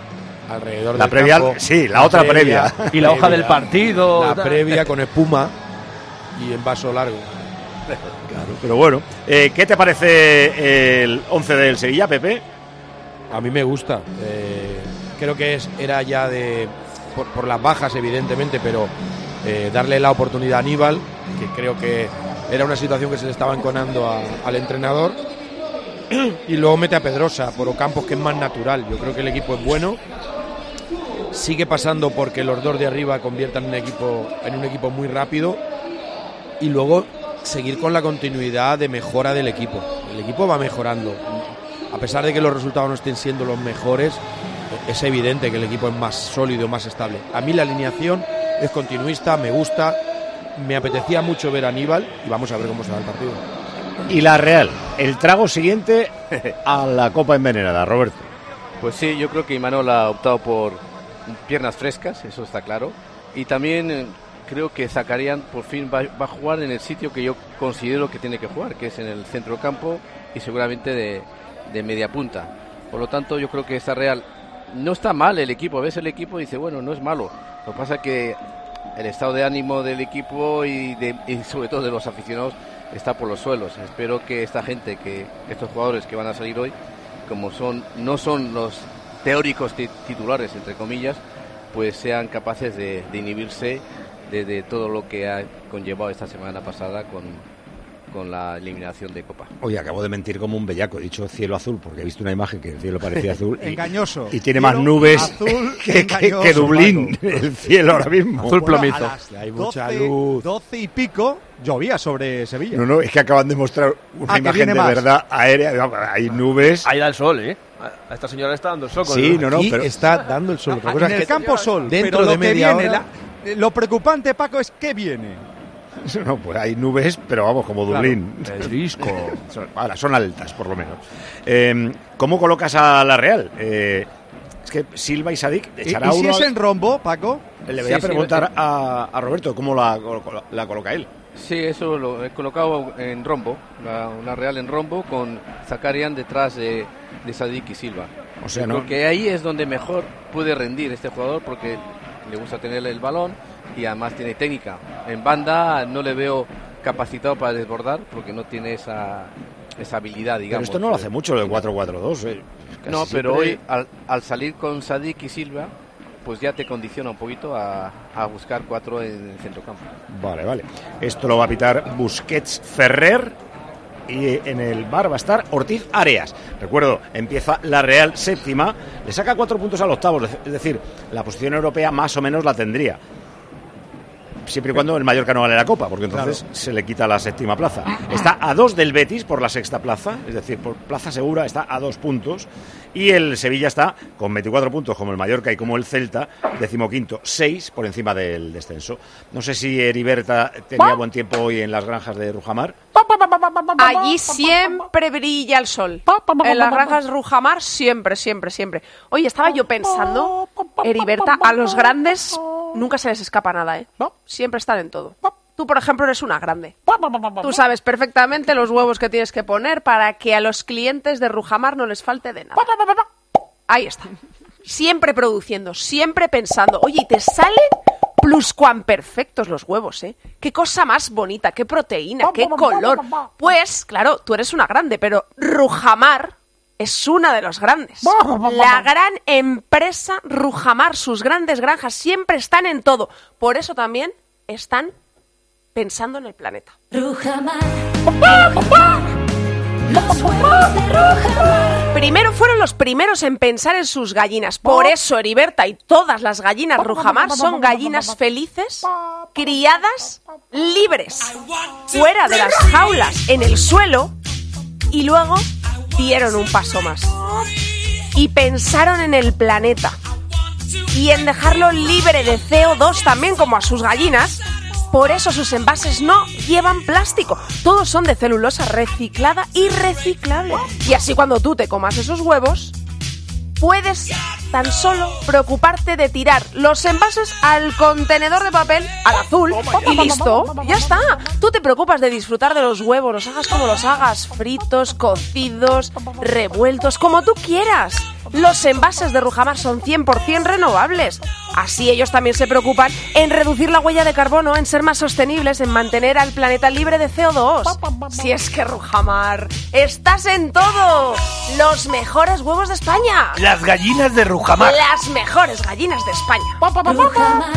Alrededor La del previa, campo, sí, la otra previa. previa. Y la hoja del partido, La tal. previa con espuma y en vaso largo. Claro, pero bueno, eh, ¿qué te parece el 11 del Sevilla, Pepe? A mí me gusta. eh, creo que es, era ya de. Por, las bajas, evidentemente, pero eh, darle la oportunidad a Aníbal, que creo que era una situación que se le estaba enconando al entrenador. Y luego mete a Pedrosa por Ocampos, que es más natural. Yo creo que el equipo es bueno. Sigue pasando porque los dos de arriba conviertan un equipo, en un equipo muy rápido. Y luego seguir con la continuidad de mejora del equipo. El equipo va mejorando. A pesar de que los resultados no estén siendo los mejores, es evidente que el equipo es más sólido, más estable. A mí la alineación es continuista, me gusta, me apetecía mucho ver a Aníbal y vamos a ver cómo se va el partido. Y la Real, el trago siguiente a la Copa Envenenada, Roberto. Pues sí, yo creo que Imanol ha optado por piernas frescas, eso está claro. Y también eh, creo que Zakarian por fin va, va a jugar en el sitio que yo considero que tiene que jugar, que es en el centro campo y seguramente de, de media punta. Por lo tanto, yo creo que esta Real no está mal el equipo. Ves el equipo y dice, bueno, no es malo. Lo que pasa que el estado de ánimo del equipo y, de- sobre todo de los aficionados está por los suelos. Espero que esta gente, que estos jugadores que van a salir hoy, como son no son los teóricos ti- titulares entre comillas, pues sean capaces de, de inhibirse de, de todo lo que ha conllevado esta semana pasada con, con la eliminación de Copa. Oye, acabo de mentir como un bellaco. He dicho cielo azul porque he visto una imagen que el cielo parecía azul. y- Engañoso. Y, tiene más Cielo nubes azul que, que- engañoso, que Dublín, Paco. el cielo ahora mismo. Bueno, a las 12, 12 y pico llovía sobre Sevilla. No, no, es que acaban de mostrar una Ah, imagen de más. verdad aérea. Hay nubes. Ahí da el sol, ¿eh? A esta señora le está dando el sol. Sí, no, no, Aquí pero- está dando el sol. Cosa en es el campo sol. Dentro pero lo de media que viene, hora. la- lo preocupante, Paco, es que viene. No, pues hay nubes, pero vamos, como Claro. Dublín. El disco. Son, ahora, son altas, por lo menos. Eh, ¿Cómo colocas a la Real? Eh, es que Silva y Sadik ¿Y, echará y si uno es en rombo, Paco? Le voy a Sí, sí, preguntar eh, a, a Roberto cómo la, la coloca él. Sí, eso lo he colocado en rombo, la- una Real en rombo con Zakarian detrás de, de Sadik y Silva. O sea, no- creo que ahí es donde mejor puede rendir este jugador porque le gusta tener el balón y además tiene técnica. En banda no le veo capacitado para desbordar porque no tiene esa, esa habilidad, Pero digamos. esto no lo hace mucho, el 4-4-2. eh. No, pero siempre- hoy al, al salir con Sadik y Silva, pues ya te condiciona un poquito a, a buscar cuatro en el centrocampo. Vale, vale. Esto lo va a pitar Busquets Ferrer. Y en el bar va a estar Ortiz Areas. Recuerdo, empieza la Real séptima, le saca cuatro puntos al octavo, es decir, la posición europea más o menos la tendría. Siempre y cuando el Mallorca no gane la Copa, porque entonces se le quita la séptima plaza. Está a dos del Betis por la sexta plaza, es decir, por plaza segura está a dos puntos. Y el Sevilla está con 24 puntos como el Mallorca y como el Celta, decimoquinto, seis por encima del descenso. No sé si Heriberta tenía buen tiempo hoy en las granjas de Rujamar. Allí siempre brilla el sol. En las granjas Rujamar siempre, siempre, siempre. Oye, estaba yo pensando, Heriberta, a los grandes nunca se les escapa nada, ¿eh? Siempre están en todo. Tú, por ejemplo, eres una grande. Tú sabes perfectamente los huevos que tienes que poner para que a los clientes de Rujamar no les falte de nada. Ahí está. Siempre produciendo, siempre pensando. Oye, y te salen pluscuan perfectos los huevos, ¿eh? Qué cosa más bonita, qué proteína, qué color. Pues, claro, tú eres una grande, pero Rujamar es una de los grandes. La gran empresa Rujamar, sus grandes granjas siempre están en todo. Por eso también están pensando en el planeta. Primero fueron los primeros en pensar en sus gallinas. Por eso Heriberta y todas las gallinas Rujamar son gallinas felices, criadas, libres, fuera de las jaulas, en el suelo, y luego dieron un paso más. Y pensaron en el planeta. Y en dejarlo libre de CO2 también como a sus gallinas. Por eso sus envases no llevan plástico. Todos son de celulosa reciclada y reciclable. Y así cuando tú te comas esos huevos, puedes tan solo preocuparte de tirar los envases al contenedor de papel, al azul, y listo. Ya está. Tú te preocupas de disfrutar de los huevos, los hagas como los hagas, fritos, cocidos, revueltos, como tú quieras. Los envases de Rujamar son 100% renovables. Así ellos también se preocupan en reducir la huella de carbono, en ser más sostenibles, en mantener al planeta libre de CO2. Si es que Rujamar, estás en todo. Los mejores huevos de España. Las gallinas de Rujamar. Las mejores gallinas de España. Rujamar.